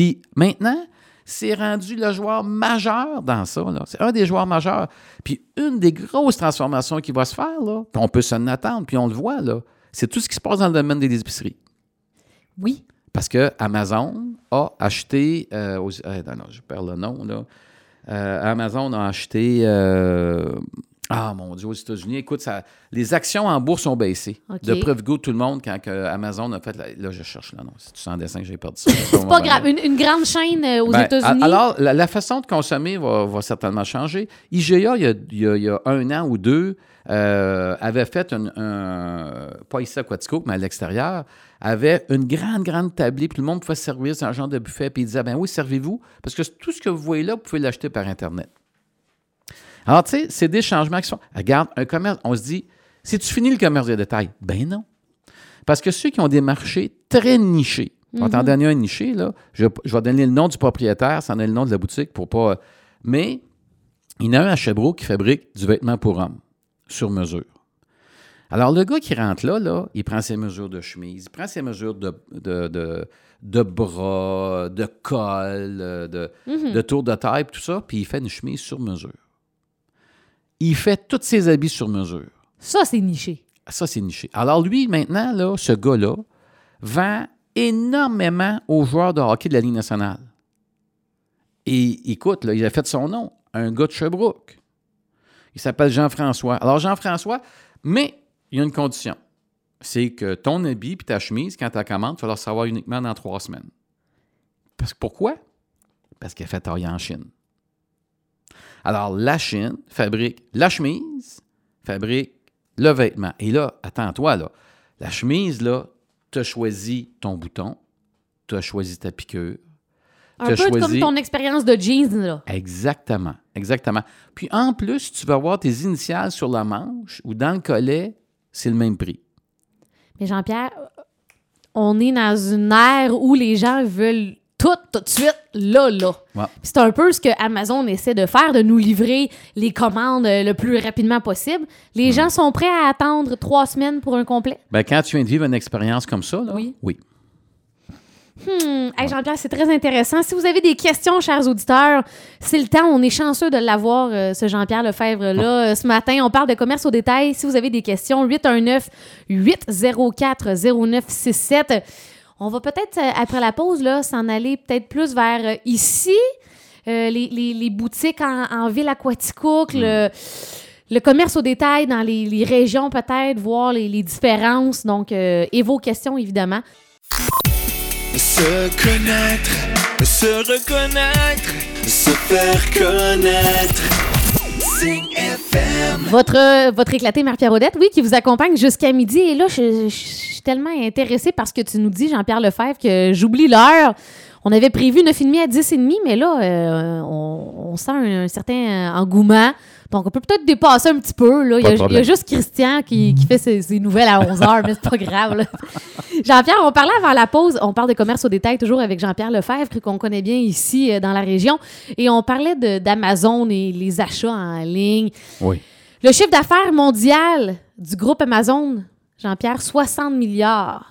Puis maintenant, c'est rendu le joueur majeur dans ça. C'est un des joueurs majeurs. Puis une des grosses transformations qui va se faire, là, puis on peut s'en attendre, puis on le voit, là, c'est tout ce qui se passe dans le domaine des épiceries. Oui. Parce que Amazon a acheté. euh, aux- euh, non, non, je perds le nom, là. Euh, Amazon a acheté. Ah, mon Dieu, aux États-Unis. Écoute, ça, les actions en bourse ont baissé. De preuve go tout le monde quand que Amazon a fait. la- là, je cherche là, non. C'est sans dessin que j'ai perdu ça. *laughs* C'est pas grave. Une, une grande chaîne euh, aux Ben, États-Unis. Alors, la, la façon de consommer va, va certainement changer. IGA, il y a, il y a- il y a un an ou deux, euh, avait fait un, un- pas ici à Quatico, mais à l'extérieur, avait une grande, grande tablée, puis tout le monde pouvait se servir dans un genre de buffet, puis il disait, ben oui, servez-vous, parce que tout ce que vous voyez là, vous pouvez l'acheter par Internet. Alors, tu sais, c'est des changements qui sont. Regarde, un commerce, on se dit, si tu finis le commerce de détail, ben non. Parce que ceux qui ont des marchés très nichés, on va t'en donner un niché, là. Je, je vais donner le nom du propriétaire, ça en est le nom de la boutique pour pas. Mais il y en a un à Chebreau qui fabrique du vêtement pour hommes, sur mesure. Alors, le gars qui rentre là, là, il prend ses mesures de chemise, il prend ses mesures de, de, de, de bras, de col, euh, de, de tour de taille, tout ça, puis il fait une chemise sur mesure. Il fait tous ses habits sur mesure. Ça, c'est niché. Ça, c'est niché. Alors, lui, maintenant, là, ce gars-là, vend énormément aux joueurs de hockey de la Ligue nationale. Et écoute, là, il a fait son nom, un gars de Sherbrooke. Il s'appelle Jean-François. Alors, Jean-François, mais il y a une condition. C'est que ton habit et ta chemise, quand tu la commandes, tu vas le savoir uniquement dans trois semaines. Parce que pourquoi? Parce qu'il a fait tailler en Chine. Alors, la Chine fabrique la chemise, fabrique le vêtement. Et là, attends-toi, là. La chemise, là, tu as choisi ton bouton, tu as choisi ta piqûre. Un peu comme ton expérience de jeans, là. Exactement, exactement. Puis en plus, tu vas voir tes initiales sur la manche ou dans le collet, c'est le même prix. Mais Jean-Pierre, on est dans une ère où les gens veulent tout, tout de suite, là, là. Ouais. C'est un peu ce que Amazon essaie de faire, de nous livrer les commandes euh, le plus rapidement possible. Les gens sont prêts à attendre trois semaines pour un complet? Ben, quand tu viens de vivre une expérience comme ça, là, Oui. oui. Hmm. Hey, Jean-Pierre, c'est très intéressant. Si vous avez des questions, chers auditeurs, c'est le temps. On est chanceux de l'avoir, euh, ce Jean-Pierre Lefebvre-là. Euh, ce matin, on parle de commerce au détail. Si vous avez des questions, 819-804-0967. On va peut-être, euh, après la pause, là, s'en aller peut-être plus vers euh, ici, euh, les, les- les boutiques en, en ville aquaticook, le, le commerce au détail dans les, les régions peut-être, voir les, les différences. Donc, euh, et vos questions, évidemment. Se connaître, se reconnaître, se faire connaître. Votre, euh, votre éclaté Marie-Pierre Odette, oui, qui vous accompagne jusqu'à midi. Et là, je, suis tellement intéressée par ce que tu nous dis, Jean-Pierre Lefebvre, que j'oublie l'heure. On avait prévu 9h30 à 10h30, mais là, euh, on, sent un, un certain euh, engouement. Donc, on peut peut-être dépasser un petit peu. Là. Il, y a, de problème. il y a juste Christian qui, qui fait ses, ses nouvelles à 11h, mais c'est pas grave. *laughs* Jean-Pierre, on parlait avant la pause, on parle de commerce au détail toujours avec Jean-Pierre Lefebvre, qu'on connaît bien ici euh, dans la région. Et on parlait d'Amazon et les achats en ligne. Oui. Le chiffre d'affaires mondial du groupe Amazon, Jean-Pierre, 60 milliards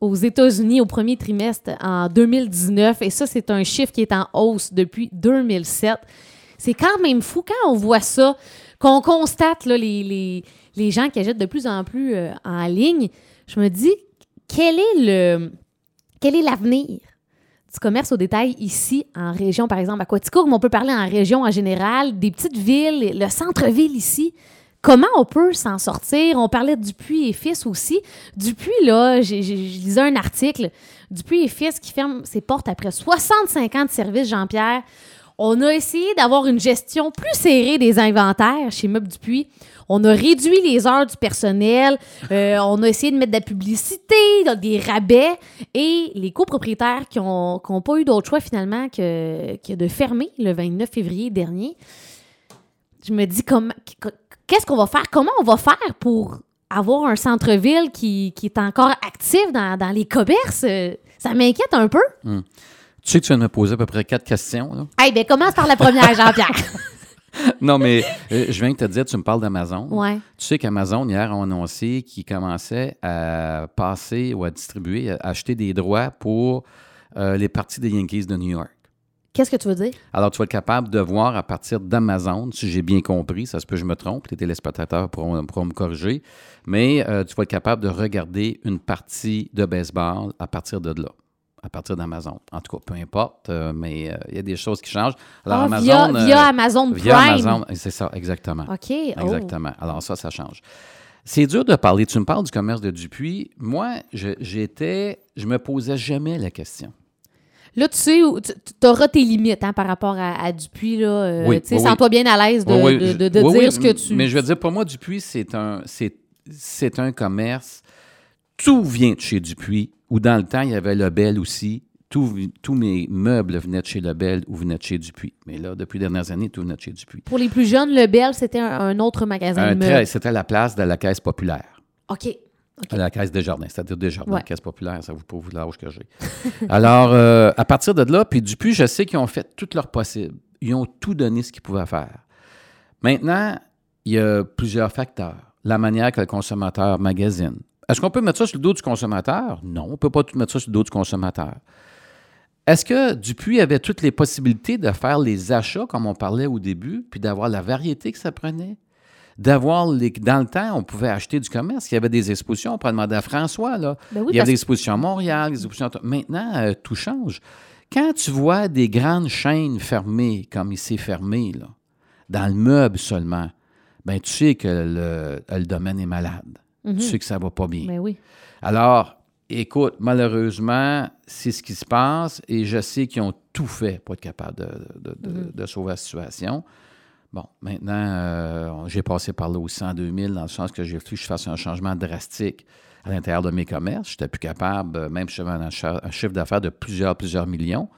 aux États-Unis au premier trimestre en 2019. Et ça, c'est un chiffre qui est en hausse depuis 2007. C'est quand même fou quand on voit ça, qu'on constate les, gens qui achètent de plus en plus euh, en ligne. Je me dis, quel est le quel est l'avenir du commerce au détail ici en région, par exemple, à Quaticook, mais on peut parler en région en général, des petites villes, le centre-ville ici. Comment on peut s'en sortir? On parlait de Dupuis et Fils aussi. Dupuis, là, je lisais un article. Dupuis et Fils qui ferme ses portes après 65 ans de service, Jean-Pierre. On a essayé d'avoir une gestion plus serrée des inventaires chez Meubles Dupuis. On a réduit les heures du personnel. Euh, on a essayé de mettre de la publicité, des rabais. Et les copropriétaires qui n'ont pas eu d'autre choix finalement que, de fermer le 29 février dernier, je me dis qu'est-ce qu'on va faire? Comment on va faire pour avoir un centre-ville qui, est encore actif dans, les commerces? Ça m'inquiète un peu. Tu sais que tu viens de me poser à peu près quatre questions. Là? Hey, ben commence par la première, Jean-Pierre. *laughs* *laughs* non, mais euh, je viens de te dire, tu me parles d'Amazon. ouais. Tu sais qu'Amazon, hier, a annoncé qu'ils commençaient à passer ou à distribuer, à acheter des droits pour euh, les parties des Yankees de New York. Qu'est-ce que tu veux dire? Alors, tu vas être capable de voir à partir d'Amazon, si j'ai bien compris, ça se peut que je me trompe, les téléspectateurs pourront, pourront me corriger, mais euh, tu vas être capable de regarder une partie de baseball à partir de là, à partir d'Amazon. En tout cas, peu importe, euh, mais euh, il y a des choses qui changent. Alors, Ah, Amazon, via, euh, via Amazon Prime. via Amazon, c'est ça, exactement. OK. oh. Exactement. Alors ça, ça change. C'est dur de parler. Tu me parles du commerce de Dupuis. Moi, je, j'étais, je me posais jamais la question. Là, tu sais, tu auras tes limites hein, par rapport à, à Dupuis. Là, euh, Oui, tu sais, oui, sens-toi bien à l'aise de, Oui, de- dire ce que tu... Mais je veux dire, pour moi, Dupuis, c'est un, c'est, c'est un commerce. Tout vient de chez Dupuis. Ou dans le temps, il y avait Lebel aussi. Tout- tous mes meubles venaient de chez Lebel ou venaient de chez Dupuis. Mais là, depuis les dernières années, tout venait de chez Dupuis. Pour les plus jeunes, le Bell, c'était un, un autre magasin Un de meubles. c'était la place de la caisse populaire. OK. À La caisse Desjardins, c'est-à-dire Desjardins, Ouais. la caisse populaire, ça vous prouve l'âge que j'ai. *laughs* Alors, euh, à partir de là, puis Dupuis, je sais qu'ils ont fait tout leur possible. Ils ont tout donné ce qu'ils pouvaient faire. Maintenant, il y a plusieurs facteurs. La manière que le consommateur magasine. Est-ce qu'on peut mettre ça sur le dos du consommateur? Non, on ne peut pas tout mettre ça sur le dos du consommateur. Est-ce que Dupuis avait toutes les possibilités de faire les achats, comme on parlait au début, puis d'avoir la variété que ça prenait? d'avoir les. Dans le temps, on pouvait acheter du commerce. Il y avait des expositions. On pourrait demander à François, là. Ben oui, il y avait des expositions à Montréal, des expositions. à- Maintenant, euh, tout change. Quand tu vois des grandes chaînes fermées, comme ici fermé, là, dans le meuble seulement, ben tu sais que le, le domaine est malade. Mhm. Tu sais que ça va pas bien. Ben oui. Alors, écoute, malheureusement, c'est ce qui se passe et je sais qu'ils ont tout fait pour être capables de, de- de- Mhm. de sauver la situation. Bon, maintenant, euh, j'ai passé par là aussi en 2000, dans le sens que j'ai fallu que je fasse un changement drastique à l'intérieur de mes commerces. Je n'étais plus capable, euh, même si j'avais un, un chiffre d'affaires de plusieurs, plusieurs millions.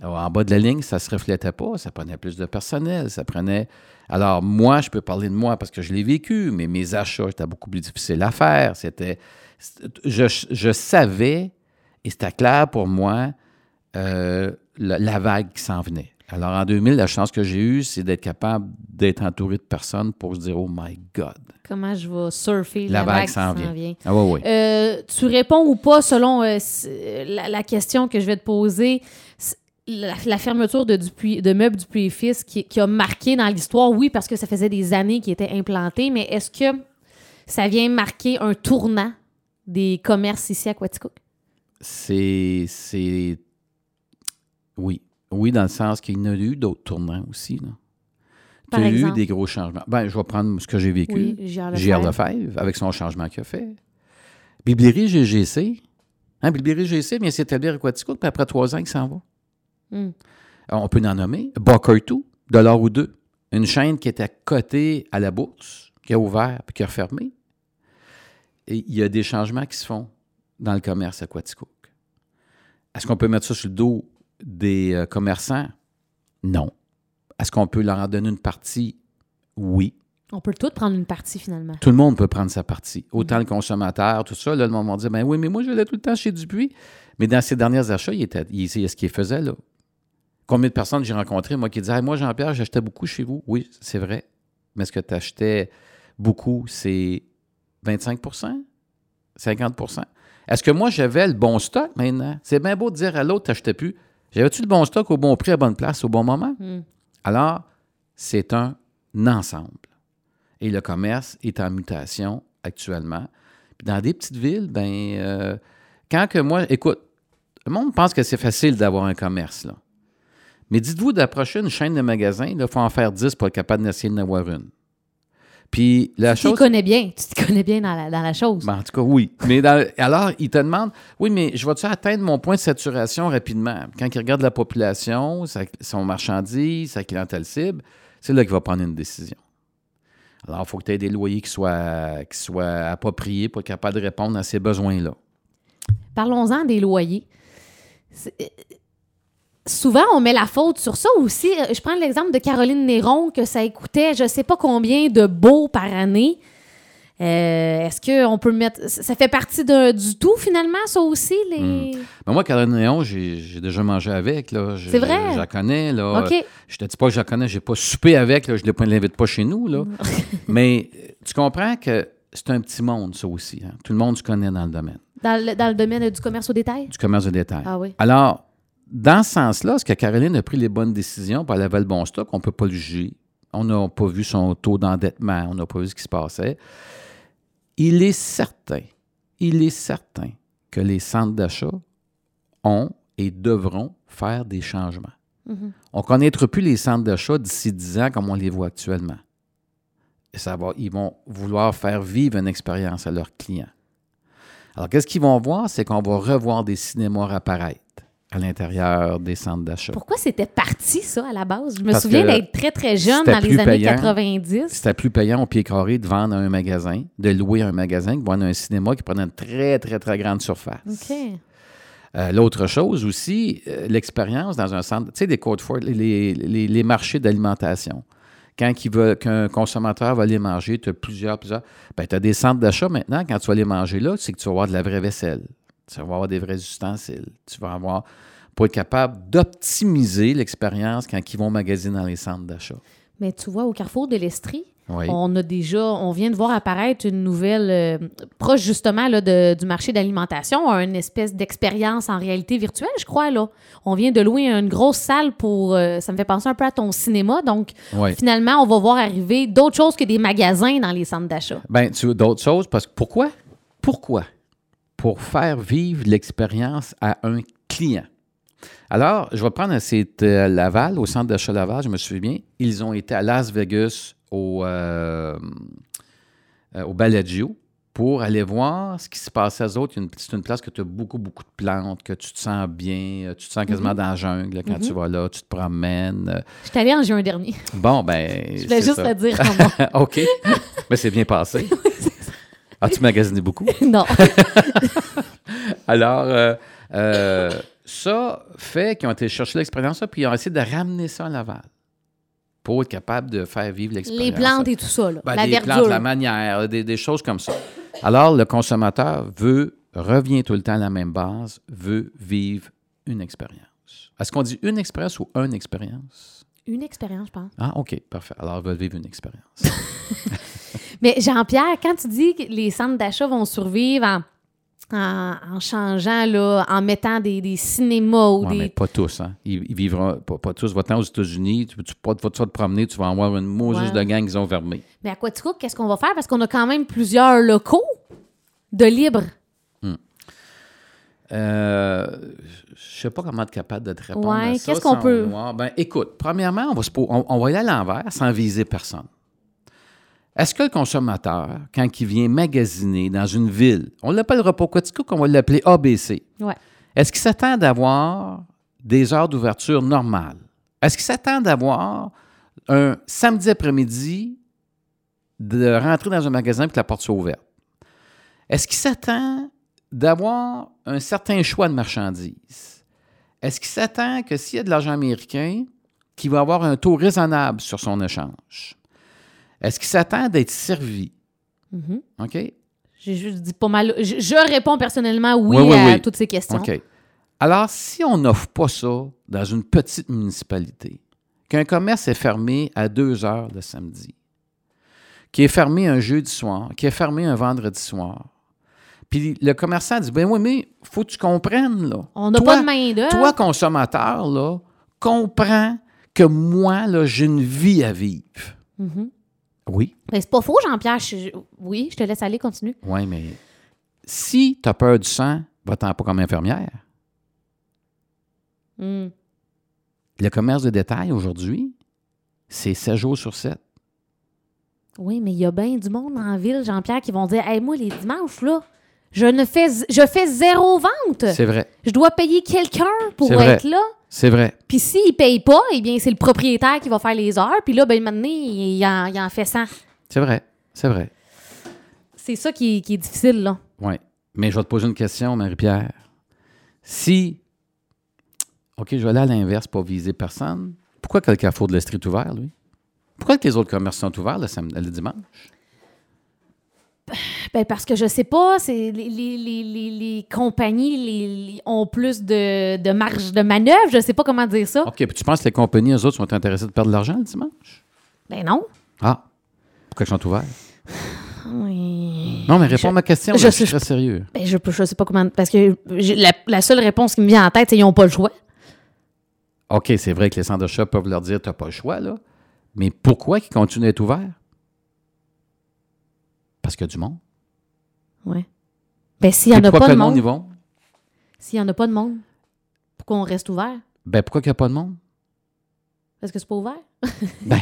Alors, en bas de la ligne, ça ne se reflétait pas, ça prenait plus de personnel, ça prenait... Alors, moi, je peux parler de moi parce que je l'ai vécu, mais mes achats étaient beaucoup plus difficiles à faire. C'était... Je, je savais, et c'était clair pour moi, euh, la, la vague qui s'en venait. Alors, en 2000, la chance que j'ai eue, c'est d'être capable d'être entouré de personnes pour se dire « Oh my God! Comment je vais surfer La la, vague s'en vient. vient. » Ah oui, oui. Euh, tu réponds ou pas selon euh, la question que je vais te poser? La, la fermeture de, Dupuis, de meubles Dupuis et Fils qui, qui a marqué dans l'histoire, oui, parce que ça faisait des années qu'ils étaient implantés, mais est-ce que ça vient marquer un tournant des commerces ici à Quaticook? C'est. c'est- Oui. Oui, dans le sens qu'il y en a eu d'autres tournants aussi. Là. Tu as eu des gros changements. Ben, je vais prendre ce que j'ai vécu. Oui. Lefebvre. Lefebvre, avec son changement qu'il a fait. Biblierie GGC. Hein, Biblierie GGC vient s'établir à Quaticook, puis après trois ans, il s'en va. Hmm. On peut en nommer. Booker2, dollar ou deux. Une chaîne qui était cotée à la bourse, qui a ouvert puis qui a refermé. Et il y a des changements qui se font dans le commerce à Quaticook. Est-ce qu'on peut mettre ça sur le dos des euh, commerçants? Non. Est-ce qu'on peut leur en donner une partie? Oui. On peut tout prendre une partie finalement. Tout le monde peut prendre sa partie. Autant le consommateur, tout ça. Là, le monde va dire, ben oui, mais moi, je l'ai tout le temps chez Dupuis. Mais dans ses derniers achats, il était, il, ce qu'il faisait, là. Combien de personnes j'ai rencontrées, moi, qui disaient, Hey, moi, Jean-Pierre, j'achetais beaucoup chez vous. Oui, c'est vrai. Mais ce que tu achetais beaucoup, c'est 25% 50% Est-ce que moi, j'avais le bon stock maintenant? C'est bien beau de dire à l'autre, t'achetais plus. J'avais-tu le bon stock au bon prix, à bonne place, au bon moment? Hmm. Alors, c'est un ensemble. Et le commerce est en mutation actuellement. Puis dans des petites villes, ben, euh, quand que moi, écoute, le monde pense que c'est facile d'avoir un commerce, là. Mais dites-vous d'approcher une chaîne de magasins, il faut en faire 10 pour être capable d'essayer d'en avoir une. Puis la Tu chose. connais bien. Tu t'y connais bien dans la, dans la chose. Ben, en tout cas, oui. Mais dans- alors, ils te demandent Oui, mais je vais-tu atteindre mon point de saturation rapidement? Quand ils regardent la population, sa- son marchandise, sa clientèle cible, c'est là qu'il va prendre une décision. Alors, il faut que tu aies des loyers qui soient, qui soient appropriés pour être capable de répondre à ces besoins-là. Parlons-en des loyers. Souvent, on met la faute sur ça aussi. Euh, Je prends l'exemple de Caroline Néron, que ça coûtait je sais pas combien de beaux par année. Euh, Est-ce qu'on peut mettre. Ça fait partie de- du tout, finalement, ça aussi? les... Mais moi, Caroline Néon, j'ai déjà mangé avec. C'est vrai? Je, la connais. Là. OK. Je te dis pas que je la connais, j'ai pas soupé avec, là, je ne l'invite pas chez nous. Là. *laughs* Mais euh, tu comprends que c'est un petit monde, ça aussi. hein. Tout le monde se connaît dans le domaine. Dans le, dans le domaine du commerce au détail? du commerce de détail. Ah oui. Alors, dans ce sens-là, est-ce que Caroline a pris les bonnes décisions, puis elle avait le bon stock, on ne peut pas le juger. On n'a pas vu son taux d'endettement, on n'a pas vu ce qui se passait. Il est certain, il est certain que les centres d'achat ont et devront faire des changements. Mhm. On ne connaîtra plus les centres d'achat d'ici 10 ans comme on les voit actuellement. Et ça va, ils vont vouloir faire vivre une expérience à leurs clients. Alors, qu'est-ce qu'ils vont voir? C'est qu'on va revoir des cinémas apparaître à l'intérieur des centres d'achat. Pourquoi c'était parti, ça, à la base? Je me Parce souviens d'être très, très jeune dans les années payant. 90. C'était plus payant au pied carré de vendre à un magasin, de louer un magasin, que de vendre un cinéma qui prenait une très, très, très grande surface. OK. Euh, L'autre chose aussi, euh, l'expérience dans un centre, tu sais, les côtes fortes, les, les- les marchés d'alimentation. Quand veut- qu'un consommateur va aller manger, tu as plusieurs, plusieurs. Ben, tu as des centres d'achat maintenant, quand tu vas aller manger là, c'est que tu vas avoir de la vraie vaisselle. Tu vas avoir des vrais ustensiles. Tu vas avoir pour être capable d'optimiser l'expérience quand ils vont magasiner dans les centres d'achat. Mais tu vois, au carrefour de l'Estrie, Oui. On a déjà, on vient de voir apparaître une nouvelle, euh, proche justement là, de- du marché d'alimentation, une espèce d'expérience en réalité virtuelle, je crois. Là. On vient de louer une grosse salle pour, euh, ça me fait penser un peu à ton cinéma. Donc, Oui. finalement, on va voir arriver d'autres choses que des magasins dans les centres d'achat. Ben, tu veux d'autres choses? Parce que pourquoi? Pourquoi? Pour faire vivre l'expérience à un client. Alors, je vais prendre un site euh, Laval, au centre d'achat Laval, je me souviens. Ils ont été à Las Vegas au, euh, euh, au Bellagio pour aller voir ce qui se passait aux autres. C'est une place que tu as beaucoup, beaucoup de plantes, que tu te sens bien, euh, tu te sens quasiment dans la jungle quand tu vas là, tu te promènes. Je suis allée en juin dernier. Bon, ben. *laughs* Je voulais c'est juste ça. le dire en moi. *laughs* OK. *laughs* Mais c'est bien passé. As-tu magasiné beaucoup? *laughs* non. *laughs* Alors, euh, euh, ça fait qu'ils ont été chercher l'expérience, puis ils ont essayé de ramener ça à Laval pour être capable de faire vivre l'expérience. Les plantes et tout ça, là. Ben, la les verdure. plantes, la manière, des, des choses comme ça. Alors, le consommateur veut, revient tout le temps à la même base, veut vivre une expérience. Est-ce qu'on dit une expérience ou une expérience? Une expérience, je pense. Ah, OK, parfait. Alors, ils veulent vivre une expérience. *laughs* Mais Jean-Pierre, quand tu dis que les centres d'achat vont survivre en, en, en changeant, là, en mettant des, des cinémas ou Ouais, mais des. pas tous, hein. Ils, ils vivront, pas, pas tous. Va-t'en aux États-Unis, tu, tu, vas te promener, tu vas avoir une Moses Ouais. de gang qui ont fermé. Mais à Quaticook, qu'est-ce qu'on va faire? Parce qu'on a quand même plusieurs locaux de libre. Euh, je sais pas comment être capable de te répondre Ouais, à ça. qu'est-ce qu'on peut- voir. Ben, écoute, premièrement, on va, se po- on, on va aller à l'envers sans viser personne. Est-ce que le consommateur, quand il vient magasiner dans une ville, on l'appellera pas Quaticook, on va l'appeler ABC, Ouais. est-ce qu'il s'attend d'avoir des heures d'ouverture normales? Est-ce qu'il s'attend d'avoir un samedi après-midi de rentrer dans un magasin et que la porte soit ouverte? Est-ce qu'il s'attend d'avoir un certain choix de marchandises? Est-ce qu'il s'attend que s'il y a de l'argent américain, qu'il va avoir un taux raisonnable sur son échange? Est-ce qu'il s'attend d'être servi? Mhm. OK? J'ai juste dit pas mal. Je, je réponds personnellement oui, Oui, oui, à oui. toutes ces questions. OK. Alors, si on n'offre pas ça dans une petite municipalité, qu'un commerce est fermé à 2 heures le samedi, qui est fermé un jeudi soir, qui est fermé un vendredi soir, puis le commerçant dit, ben oui, mais faut que tu comprennes, là. On n'a pas de main d'œuvre. Toi, consommateur, là, comprends que moi, là, j'ai une vie à vivre. Mhm. Oui. Mais c'est pas faux, Jean-Pierre. Je- Oui, je te laisse aller, continue. Oui, mais si tu as peur du sang, va-t'en pas comme infirmière. Hmm. Le commerce de détail aujourd'hui, c'est 7 jours sur 7. Oui, mais il y a bien du monde en ville, Jean-Pierre, qui vont dire Hey, moi, les dimanches, là, je ne fais, je fais zéro vente. C'est vrai. Je dois payer quelqu'un pour vrai. être là. C'est vrai. Puis s'il ne paye pas, eh bien, c'est le propriétaire qui va faire les heures. Puis là, ben, maintenant, il, il en, il en fait 100. C'est vrai. C'est vrai. C'est ça qui est, qui est difficile, là. Oui. Mais je vais te poser une question, Marie-Pierre. Si. OK, je vais aller à l'inverse pour viser personne. Pourquoi que le Carrefour de l'Estrie est ouvert, lui? Pourquoi que les autres commerces sont ouverts le dimanche? Ben, parce que je sais pas, c'est les, les, les, les, compagnies ont plus de, de marge de manœuvre. Je sais pas comment dire ça. OK, puis tu penses que les compagnies, eux autres, sont intéressées de perdre de l'argent le dimanche? Ben non. Ah. Pourquoi ils sont ouverts? Oui. Non, mais réponds à ma question, je là, je sais- suis très sérieux. Ben, je, je sais pas comment. Parce que la seule réponse qui me vient en tête, c'est qu'ils n'ont pas le choix. OK, c'est vrai que les centres de shop peuvent leur dire tu n'as pas le choix, là. Mais pourquoi ils continuent d'être ouverts? Parce qu'il y a du monde. Ouais. Ben, s'il n'y en a pas de monde monde. vont? S'il n'y en a pas de monde, pourquoi on reste ouvert? Ben, pourquoi qu'il n'y a pas de monde? Parce que c'est pas ouvert? *laughs* Ben,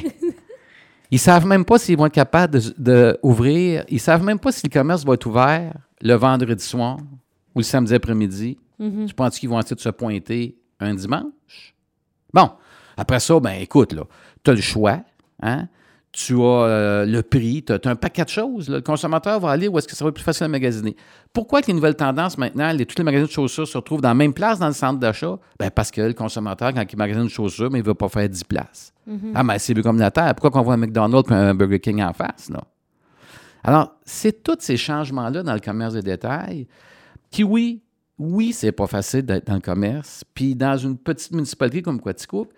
ils savent même pas s'ils vont être capables de, de ouvrir. Ils savent même pas si le commerce va être ouvert le vendredi soir ou le samedi après-midi. Mhm. Tu penses qu'ils vont essayer de se pointer un dimanche? Bon, après ça, ben écoute, là, tu as le choix, hein? Tu as euh, le prix, tu as, un paquet de choses. là. Le consommateur va aller où est-ce que ça va être plus facile à magasiner. Pourquoi que les nouvelles tendances maintenant, les, tous les magasins de chaussures se retrouvent dans la même place dans le centre d'achat? Ben parce que le consommateur, quand il magasine une chaussure, mais il ne veut pas faire 10 places. Ah, mais c'est vu comme la terre. Pourquoi qu'on voit un McDonald's et un Burger King en face, là? Alors, c'est tous ces changements-là dans le commerce de détail qui, oui, oui, c'est pas facile d'être dans le commerce. Puis dans une petite municipalité comme Quaticook,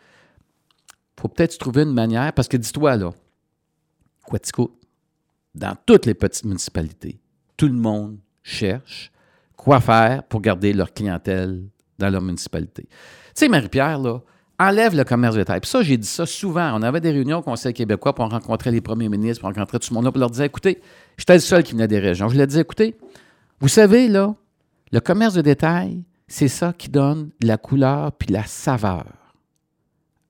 faut peut-être trouver une manière, parce que dis-toi, là, Quatico, dans toutes les petites municipalités, tout le monde cherche quoi faire pour garder leur clientèle dans leur municipalité. Tu sais, Marie-Pierre, là, enlève le commerce de détail. Puis ça, j'ai dit ça souvent. On avait des réunions au Conseil québécois pour rencontrer les premiers ministres, pour rencontrer tout ce monde-là, pour leur dire, écoutez, j'étais le seul qui venait des régions. Je leur disais, écoutez, vous savez, là, le commerce de détail, c'est ça qui donne la couleur puis la saveur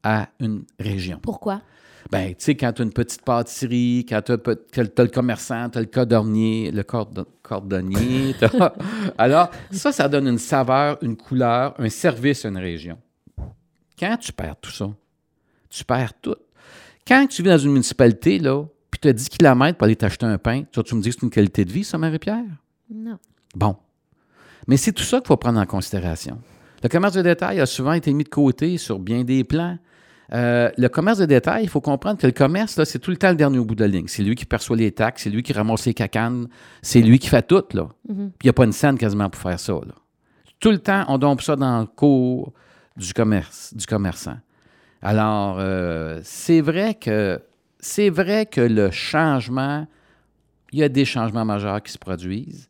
à une région. Pourquoi? Ben, tu sais, quand tu as une petite pâtisserie, quand tu as, le commerçant, tu as le cordonnier, le cordon- cordonnier. *laughs* Alors, ça, ça donne une saveur, une couleur, un service à une région. Quand tu perds tout ça, tu perds tout. Quand tu vis dans une municipalité, là, puis tu as 10 km pour aller t'acheter un pain, tu, vas- tu me dis que c'est une qualité de vie, ça, Marie-Pierre? Non. Bon. Mais c'est tout ça qu'il faut prendre en considération. Le commerce de détail a souvent été mis de côté sur bien des plans. Euh, le commerce de détail, il faut comprendre que le commerce, c'est tout le temps le dernier au bout de la ligne. C'est lui qui perçoit les taxes, c'est lui qui ramasse les cacanes, c'est lui qui fait tout. Là. Puis il n'y a pas une scène quasiment pour faire ça. là. Tout le temps, on dompe ça dans le cours du commerce, du commerçant. Alors, euh, c'est vrai que c'est vrai que le changement, il y a des changements majeurs qui se produisent.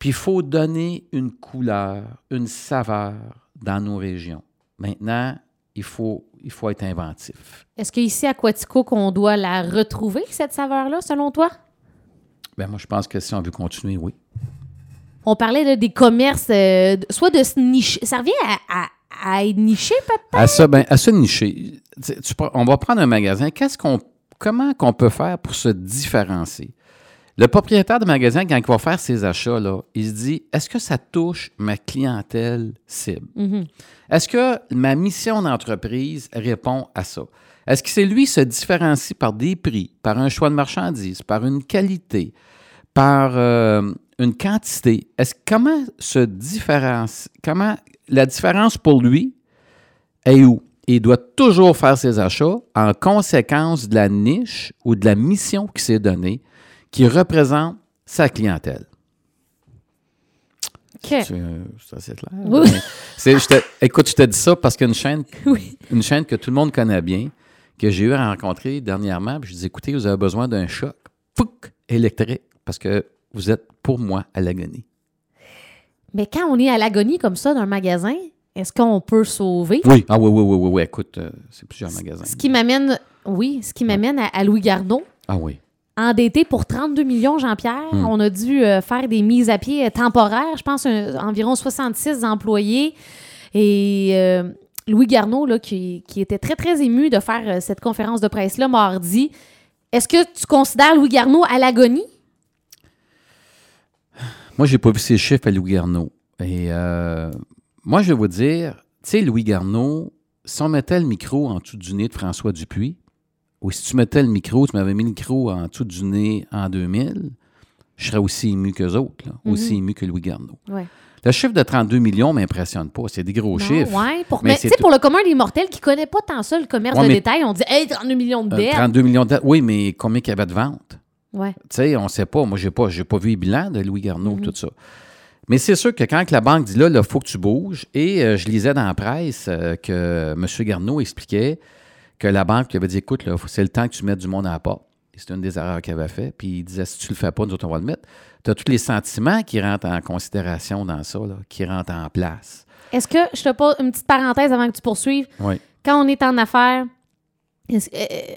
Puis il faut donner une couleur, une saveur dans nos régions. Maintenant, il faut, il faut être inventif. Est-ce qu'ici à Quatico, qu'on doit la retrouver, cette saveur-là, selon toi? Ben moi, je pense que si on veut continuer, oui. On parlait là, des commerces, euh, soit de se nicher. Ça revient à, à, à être niché, peut-être? À ça, ben, à se nicher. Tu- tu prends- on va prendre un magasin. Qu'est-ce qu'on, comment qu'on peut faire pour se différencier? Le propriétaire de magasin, quand il va faire ses achats, là, il se dit est-ce que ça touche ma clientèle cible? Mhm. Est-ce que ma mission d'entreprise répond à ça? Est-ce que c'est lui se différencie par des prix, par un choix de marchandises, par une qualité, par euh, une quantité? Est-ce comment se différencie, comment la différence pour lui est où? Il doit toujours faire ses achats en conséquence de la niche ou de la mission qui s'est donnée qui représente sa clientèle. OK. C'est assez clair. Oui. Je te- écoute, je te dis ça parce qu'une chaîne, *laughs* Oui. une chaîne que tout le monde connaît bien, que j'ai eu à rencontrer dernièrement, puis je dis écoutez, vous avez besoin d'un choc fouc, électrique parce que vous êtes pour moi à l'agonie. Mais quand on est à l'agonie comme ça d'un magasin, est-ce qu'on peut sauver? Oui. Ah oui, oui, oui, oui, oui. Écoute, euh, c'est plusieurs magasins. Ce qui m'amène, oui, ce qui m'amène à, à Louis Gardot. Ah oui. Endetté pour 32 millions, Jean-Pierre. Hmm. On a dû euh, faire des mises à pied euh, temporaires. Je pense un- environ 66 employés. Et euh, Louis Garneau, là, qui, qui était très, très ému de faire cette conférence de presse-là mardi. Est-ce que tu considères Louis Garneau à l'agonie? Moi, j'ai pas vu ces chiffres à Louis Garneau. Et moi, je vais vous dire, tu sais, Louis Garneau, si on mettait le micro en dessous du nez de François Dupuis, ou si tu mettais le micro, tu m'avais mis le micro en dessous du nez en 2000, je serais aussi ému qu'eux autres, là, aussi ému que Louis Garneau. Ouais. Le chiffre de 32 millions m'impressionne pas. C'est des gros chiffres. Ouais, pour, Mais mais, tout- pour le commun des mortels qui ne connaît pas tant ça, le commerce Ouais, de mais- détail, on dit Hey, 32 millions de Euh, dettes. 32 millions de... Oui, mais combien qu'il y avait de ventes? Ouais. Tu sais, on ne sait pas. Moi, je n'ai pas, pas vu les bilans de Louis Garneau, Mhm. tout ça. Mais c'est sûr que quand la banque dit là, il faut que tu bouges, et euh, je lisais dans la presse euh, que M. Garneau expliquait que la banque lui avait dit écoute, c'est le temps que tu mettes du monde à la porte. C'est une des erreurs qu'il avait fait. Puis il disait si tu le fais pas, nous autres, on va le mettre. Tu as tous les sentiments qui rentrent en considération dans ça, là, qui rentrent en place. Est-ce que, je te pose une petite parenthèse avant que tu poursuives, Oui. quand on est en affaires, euh,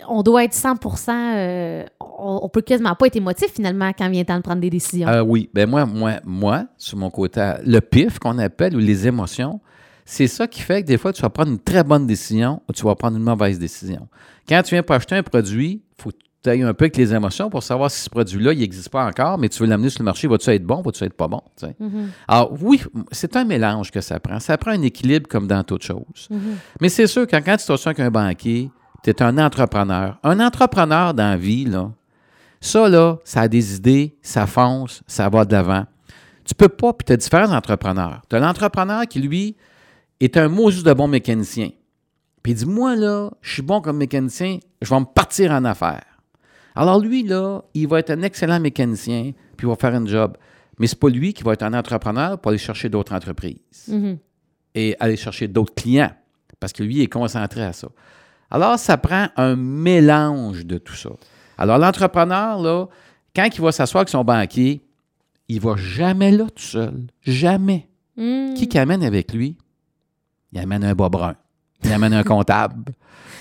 on doit être 100 euh, on, on peut quasiment pas être émotif finalement quand vient le temps de prendre des décisions. Euh, oui, ben moi, moi, moi, sur mon côté, le pif qu'on appelle ou les émotions, c'est ça qui fait que des fois, tu vas prendre une très bonne décision ou tu vas prendre une mauvaise décision. Quand tu viens pour acheter un produit, il faut que tu ailles un peu avec les émotions pour savoir si ce produit-là, il n'existe pas encore, mais tu veux l'amener sur le marché, va-tu être bon, va-tu être pas bon? Mhm, Alors oui, c'est un mélange que ça prend. Ça prend un équilibre comme dans toute chose. mhm. Mais c'est sûr que quand tu t'associes avec un banquier, tu es un entrepreneur. Un entrepreneur dans la vie, là, ça, là, ça a des idées, ça fonce, ça va de l'avant. Tu peux pas, puis tu as différents entrepreneurs. Tu as l'entrepreneur qui, lui, est un mot juste de bon mécanicien. Puis il dit, moi, là, je suis bon comme mécanicien, je vais me partir en affaires. Alors lui, là, il va être un excellent mécanicien, puis il va faire un job. Mais c'est pas lui qui va être un entrepreneur pour aller chercher d'autres entreprises Mhm. et aller chercher d'autres clients parce que lui il est concentré à ça. Alors, ça prend un mélange de tout ça. Alors, l'entrepreneur, là, quand il va s'asseoir avec son banquier, il va jamais là tout seul. Jamais. Hmm. Qui qui amène avec lui? Il amène un bas brun. Il amène un comptable.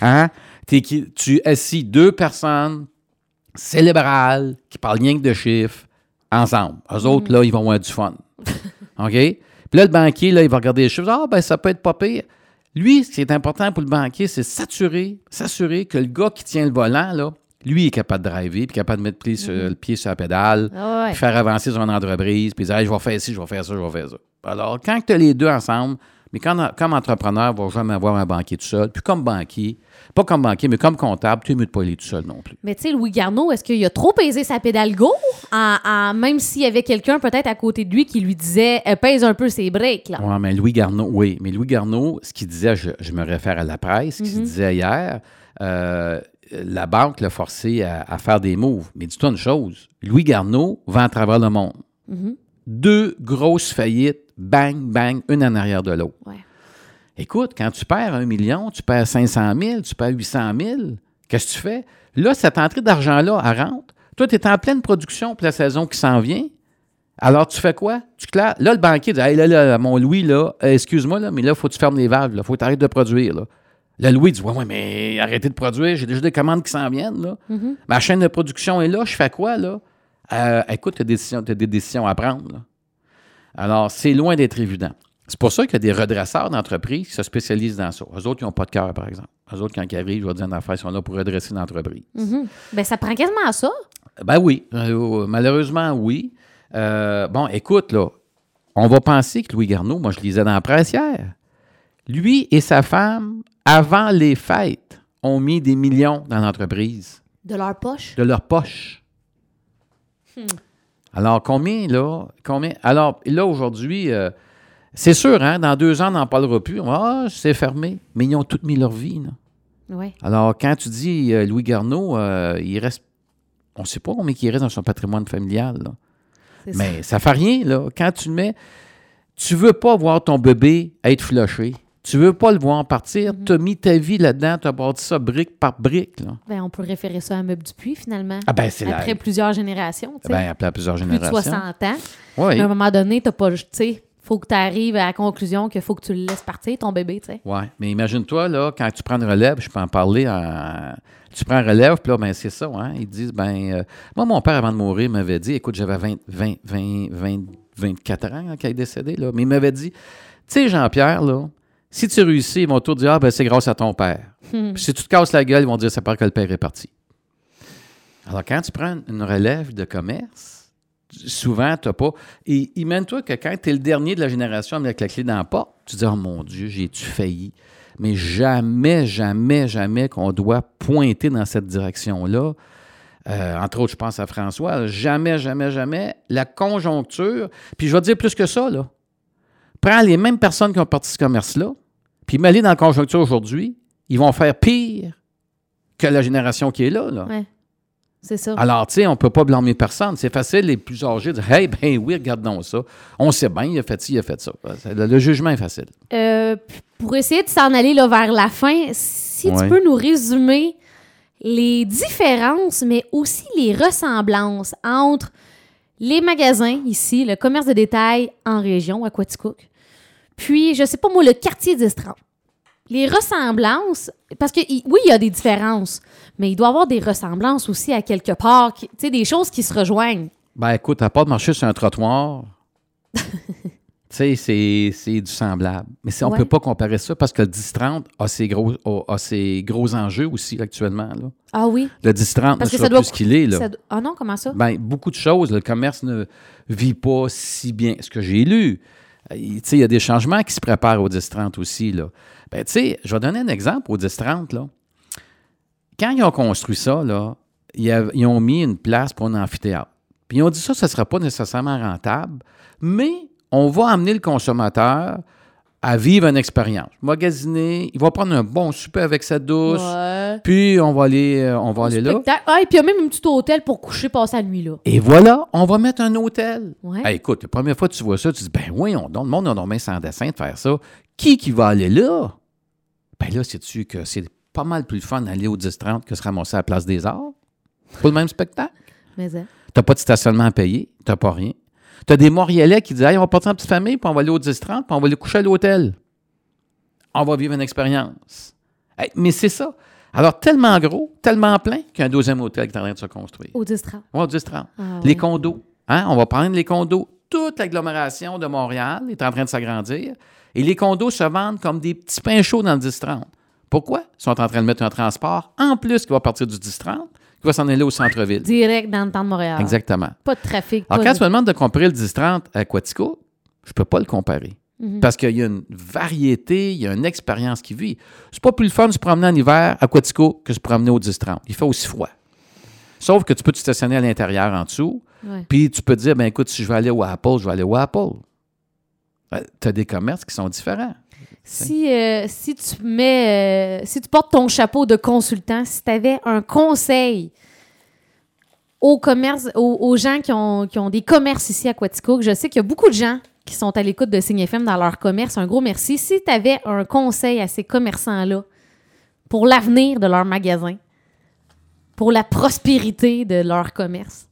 Hein? T'es qui- tu assis deux personnes célébrales qui parlent rien que de chiffres ensemble. Eux autres, là, ils vont avoir du fun. *laughs* OK? Puis là, le banquier, là, il va regarder les chiffres. Ah, ben, ça peut être pas pire. Lui, ce qui est important pour le banquier, c'est s'assurer, s'assurer que le gars qui tient le volant, là, lui est capable de driver, puis capable de mettre pied sur- le pied sur la pédale, Ah ouais. puis faire avancer son entreprise, puis dire Hey, je vais faire ci, je vais faire ça, je vais faire ça. Alors, quand tu as les deux ensemble, mais quand, comme entrepreneur, il ne va jamais avoir un banquier tout seul. Puis comme banquier, pas comme banquier, mais comme comptable, tu es mieux de pas aller tout seul non plus. Mais tu sais, Louis Garneau, est-ce qu'il a trop pesé sa pédale go? En, en- même s'il y avait quelqu'un peut-être à côté de lui qui lui disait euh, pèse un peu ses breaks, là? Oui, mais Louis Garneau, oui, mais Louis Garneau, ce qu'il disait, je, je me réfère à la presse, ce qu'il disait hier, euh, la banque l'a forcé à, à faire des moves. Mais dis-toi une chose, Louis Garneau va à travers le monde. Deux grosses faillites, bang, bang, une en arrière de l'autre. Ouais. Écoute, quand tu perds un million, tu perds 500 000, tu perds 800 000, qu'est-ce que tu fais? Là, cette entrée d'argent-là, elle rentre. Toi, tu es en pleine production pour la saison qui s'en vient. Alors, tu fais quoi? Tu claires. Là, le banquier dit Hey, là, là, mon Louis, là, euh, excuse-moi, là, mais là, il faut que tu fermes les valves. Il faut que tu arrêtes de produire. Là. Là, Louis dit Ouais, ouais, mais arrêtez de produire. J'ai déjà des commandes qui s'en viennent. Là. Ma chaîne de production est là. Je fais quoi, là? Euh, écoute, tu as, des décisions- t'as des décisions à prendre. là. Alors, c'est loin d'être évident. C'est pour ça qu'il y a des redresseurs d'entreprise qui se spécialisent dans ça. Eux autres, ils n'ont pas de cœur, par exemple. Eux autres, quand ils arrivent, je vais dire une affaire, ils sont là pour redresser l'entreprise. Mhm. Ben, ça prend quasiment ça. Ben oui, Euh, malheureusement, oui. Euh, bon, écoute, là, on va penser que Louis Garneau, moi, je lisais dans la presse hier, lui et sa femme, avant les fêtes, ont mis des millions dans l'entreprise, De leur poche? de leur poche. Alors, combien, là? Combien? Alors, là, aujourd'hui, euh, c'est sûr, hein, dans deux ans, on n'en parlera plus. Ah, c'est fermé. Mais ils ont toutes mis leur vie, là. Ouais. Alors, quand tu dis euh, Louis Garneau, euh, il reste. On ne sait pas combien il reste dans son patrimoine familial. là. Ça. Mais ça fait rien, là. Quand tu le mets, tu veux pas voir ton bébé être flushé. Tu veux pas le voir partir. Mm-hmm. Tu as mis ta vie là-dedans, tu as bâti ça brique par brique. Là. Ben, on peut référer ça à Meuble Dupuis, finalement. Ah ben, c'est. Après plusieurs générations, tu sais. Ben, à plusieurs plus de générations. 60 ans. Oui. À un moment donné, t'as pas. Tu sais, faut que tu arrives à la conclusion qu'il faut que tu le laisses partir, ton bébé, tu sais. Oui. Mais imagine-toi, là, quand tu prends une relève, je peux en parler. Tu prends une relève, puis là, ben, c'est ça. Hein? Ils disent, ben, euh, moi, mon père, avant de mourir, m'avait dit, écoute, j'avais 20, 20, 20, 20, 24 ans quand il est décédé, là. Mais il m'avait dit, tu sais, Jean-Pierre, là, si tu réussis, ils vont tous dire, ah, ben, c'est grâce à ton père. Puis si tu te casses la gueule, ils vont dire, c'est parce que le père est parti. Alors, quand tu prends une relève de commerce, souvent, tu n'as pas. Et imagine-toi que quand tu es le dernier de la génération avec la clé dans la porte, tu dis Oh mon Dieu, j'ai-tu failli? Mais jamais, jamais, jamais qu'on doit pointer dans cette direction-là. Euh, entre autres, je pense à François. Jamais, jamais, jamais. La conjoncture. Puis je vais te dire plus que ça, là. Prends les mêmes personnes qui ont parti ce commerce-là, puis mets-les dans la conjoncture aujourd'hui, ils vont faire pire que la génération qui est là. là. Ouais. C'est ça. Alors, tu sais, on ne peut pas blâmer personne. C'est facile, les plus âgés, de dire Hey, ben oui, regardons ça. On sait bien, il a fait ci, il a fait ça. Le, le jugement est facile. Euh, pour essayer de s'en aller là, vers la fin, si Ouais. tu peux nous résumer les différences, mais aussi les ressemblances entre les magasins ici, le commerce de détail en région, à Quaticook, puis, je sais pas moi, le quartier 10-30. Les ressemblances, parce que oui, il y a des différences, mais il doit y avoir des ressemblances aussi à quelque part, tu sais, des choses qui se rejoignent. Ben écoute, à part de marcher sur un trottoir, *laughs* tu sais, c'est, du semblable. Mais on ne Ouais. peut pas comparer ça parce que le 10-30 a ses gros, a, a ses gros enjeux aussi actuellement. Là. Ah oui? Le 10-30 ne Parce que sera ça doit plus ce qu'il est. Là. Ah non, comment ça? Ben, beaucoup de choses. Le commerce ne vit pas si bien. Ce que j'ai lu, sais, il y a des changements qui se préparent au 10-30 aussi. Là. Ben, je vais donner un exemple au 10-30. Là. Quand ils ont construit ça, là, ils, ont mis une place pour un amphithéâtre. Puis ils ont dit ça, ça ne sera pas nécessairement rentable, mais on va amener le consommateur à vivre une expérience. Magasiner, il va prendre un bon souper avec sa douce, Ouais. Puis on va aller, euh, on va aller là. Ah, et puis il y a même un petit hôtel pour coucher, passer la nuit là. Et voilà, on va mettre un hôtel. Ouais. Écoute, la première fois que tu vois ça, tu dis, ben oui, on, le monde a dormi sans dessin de faire ça. Qui qui va aller là? Ben là, sais-tu que c'est pas mal plus fun d'aller au 10-30 que se ramasser à la place des arts? Pas le même spectacle? Mais, hein. Tu n'as pas de stationnement à payer. Tu n'as pas rien. Tu as des Montréalais qui disent Hey, on va partir en petite famille, puis on va aller au 10-30, puis on va aller coucher à l'hôtel. On va vivre une expérience. Hey, mais c'est ça. Alors, tellement gros, tellement plein qu'il y a un deuxième hôtel qui est en train de se construire. Au 10 30. Ouais, au 10-30. Ah, Les condos. Hein? On va parler des condos. Toute l'agglomération de Montréal est en train de s'agrandir. Et les condos se vendent comme des petits pains chauds dans le 10-30. Pourquoi? Ils sont en train de mettre un transport en plus qui va partir du 10-30, qui va s'en aller au centre-ville. Direct dans le temps de Montréal. Exactement. Pas de trafic. Alors, quand de- tu me demandes de comparer le 10-30 à Quatico, je ne peux pas le comparer. Mhm. Parce qu'il y a une variété, il y a une expérience qui vit. C'est pas plus le fun de se promener en hiver à Quatico que de se promener au 10-30. Il fait aussi froid. Sauf que tu peux te stationner à l'intérieur en dessous, puis tu peux te dire, ben écoute, si je veux aller au Apple, je vais aller au Apple. tu as des commerces qui sont différents. Si, euh, si tu mets, euh, si tu portes ton chapeau de consultant, si tu avais un conseil aux, commerces, aux, aux gens qui ont, qui ont des commerces ici à Quaticook, je sais qu'il y a beaucoup de gens qui sont à l'écoute de Signe FM dans leur commerce. Un gros merci. Si tu avais un conseil à ces commerçants-là pour l'avenir de leur magasin, pour la prospérité de leur commerce?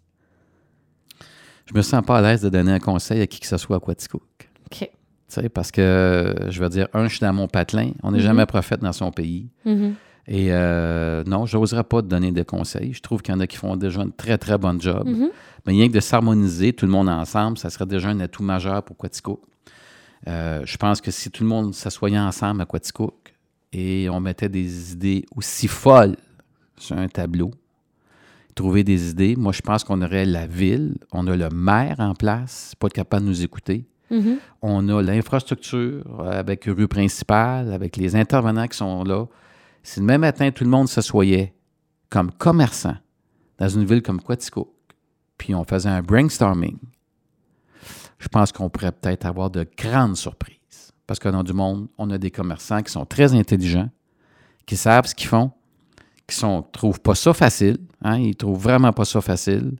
Je me sens pas à l'aise de donner un conseil à qui que ce soit à Quaticook. OK. Tu sais, parce que, je veux dire, un, je suis dans mon patelin. On n'est Mhm. jamais prophète dans son pays. Mhm. Et euh, non, je n'oserais pas te donner des conseils. Je trouve qu'il y en a qui font déjà une très, très bonne job. Mhm. Mais rien que de s'harmoniser tout le monde ensemble, ça serait déjà un atout majeur pour Quaticook. Euh, je pense que si tout le monde s'assoyait ensemble à Quaticook et on mettait des idées aussi folles sur un tableau, trouver des idées, moi, je pense qu'on aurait la ville, on a le maire en place, pas capable de nous écouter. Mhm. On a l'infrastructure avec rue principale, avec les intervenants qui sont là. Si le même matin, tout le monde s'assoyait comme commerçant dans une ville comme Quaticook, puis on faisait un brainstorming, je pense qu'on pourrait peut-être avoir de grandes surprises. Parce que dans du monde, on a des commerçants qui sont très intelligents, qui savent ce qu'ils font, qui ne trouvent pas ça facile. Hein, ils trouvent vraiment pas ça facile.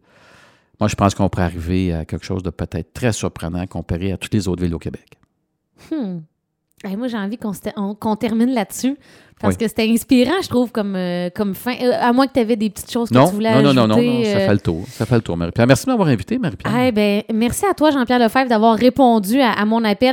Moi, je pense qu'on pourrait arriver à quelque chose de peut-être très surprenant comparé à toutes les autres villes au Québec. Hmm. Hey, moi, j'ai envie qu'on termine là-dessus. Parce Oui. que c'était inspirant, je trouve, comme, euh, comme fin. Euh, à moins que tu avais des petites choses que Non, tu voulais non, non, non, non, non, ça euh, fait le tour. Ça fait le tour, Marie-Pierre. Merci de m'avoir invité, Marie-Pierre. Eh ben, merci à toi, Jean-Pierre Lefebvre, d'avoir répondu à, à mon appel.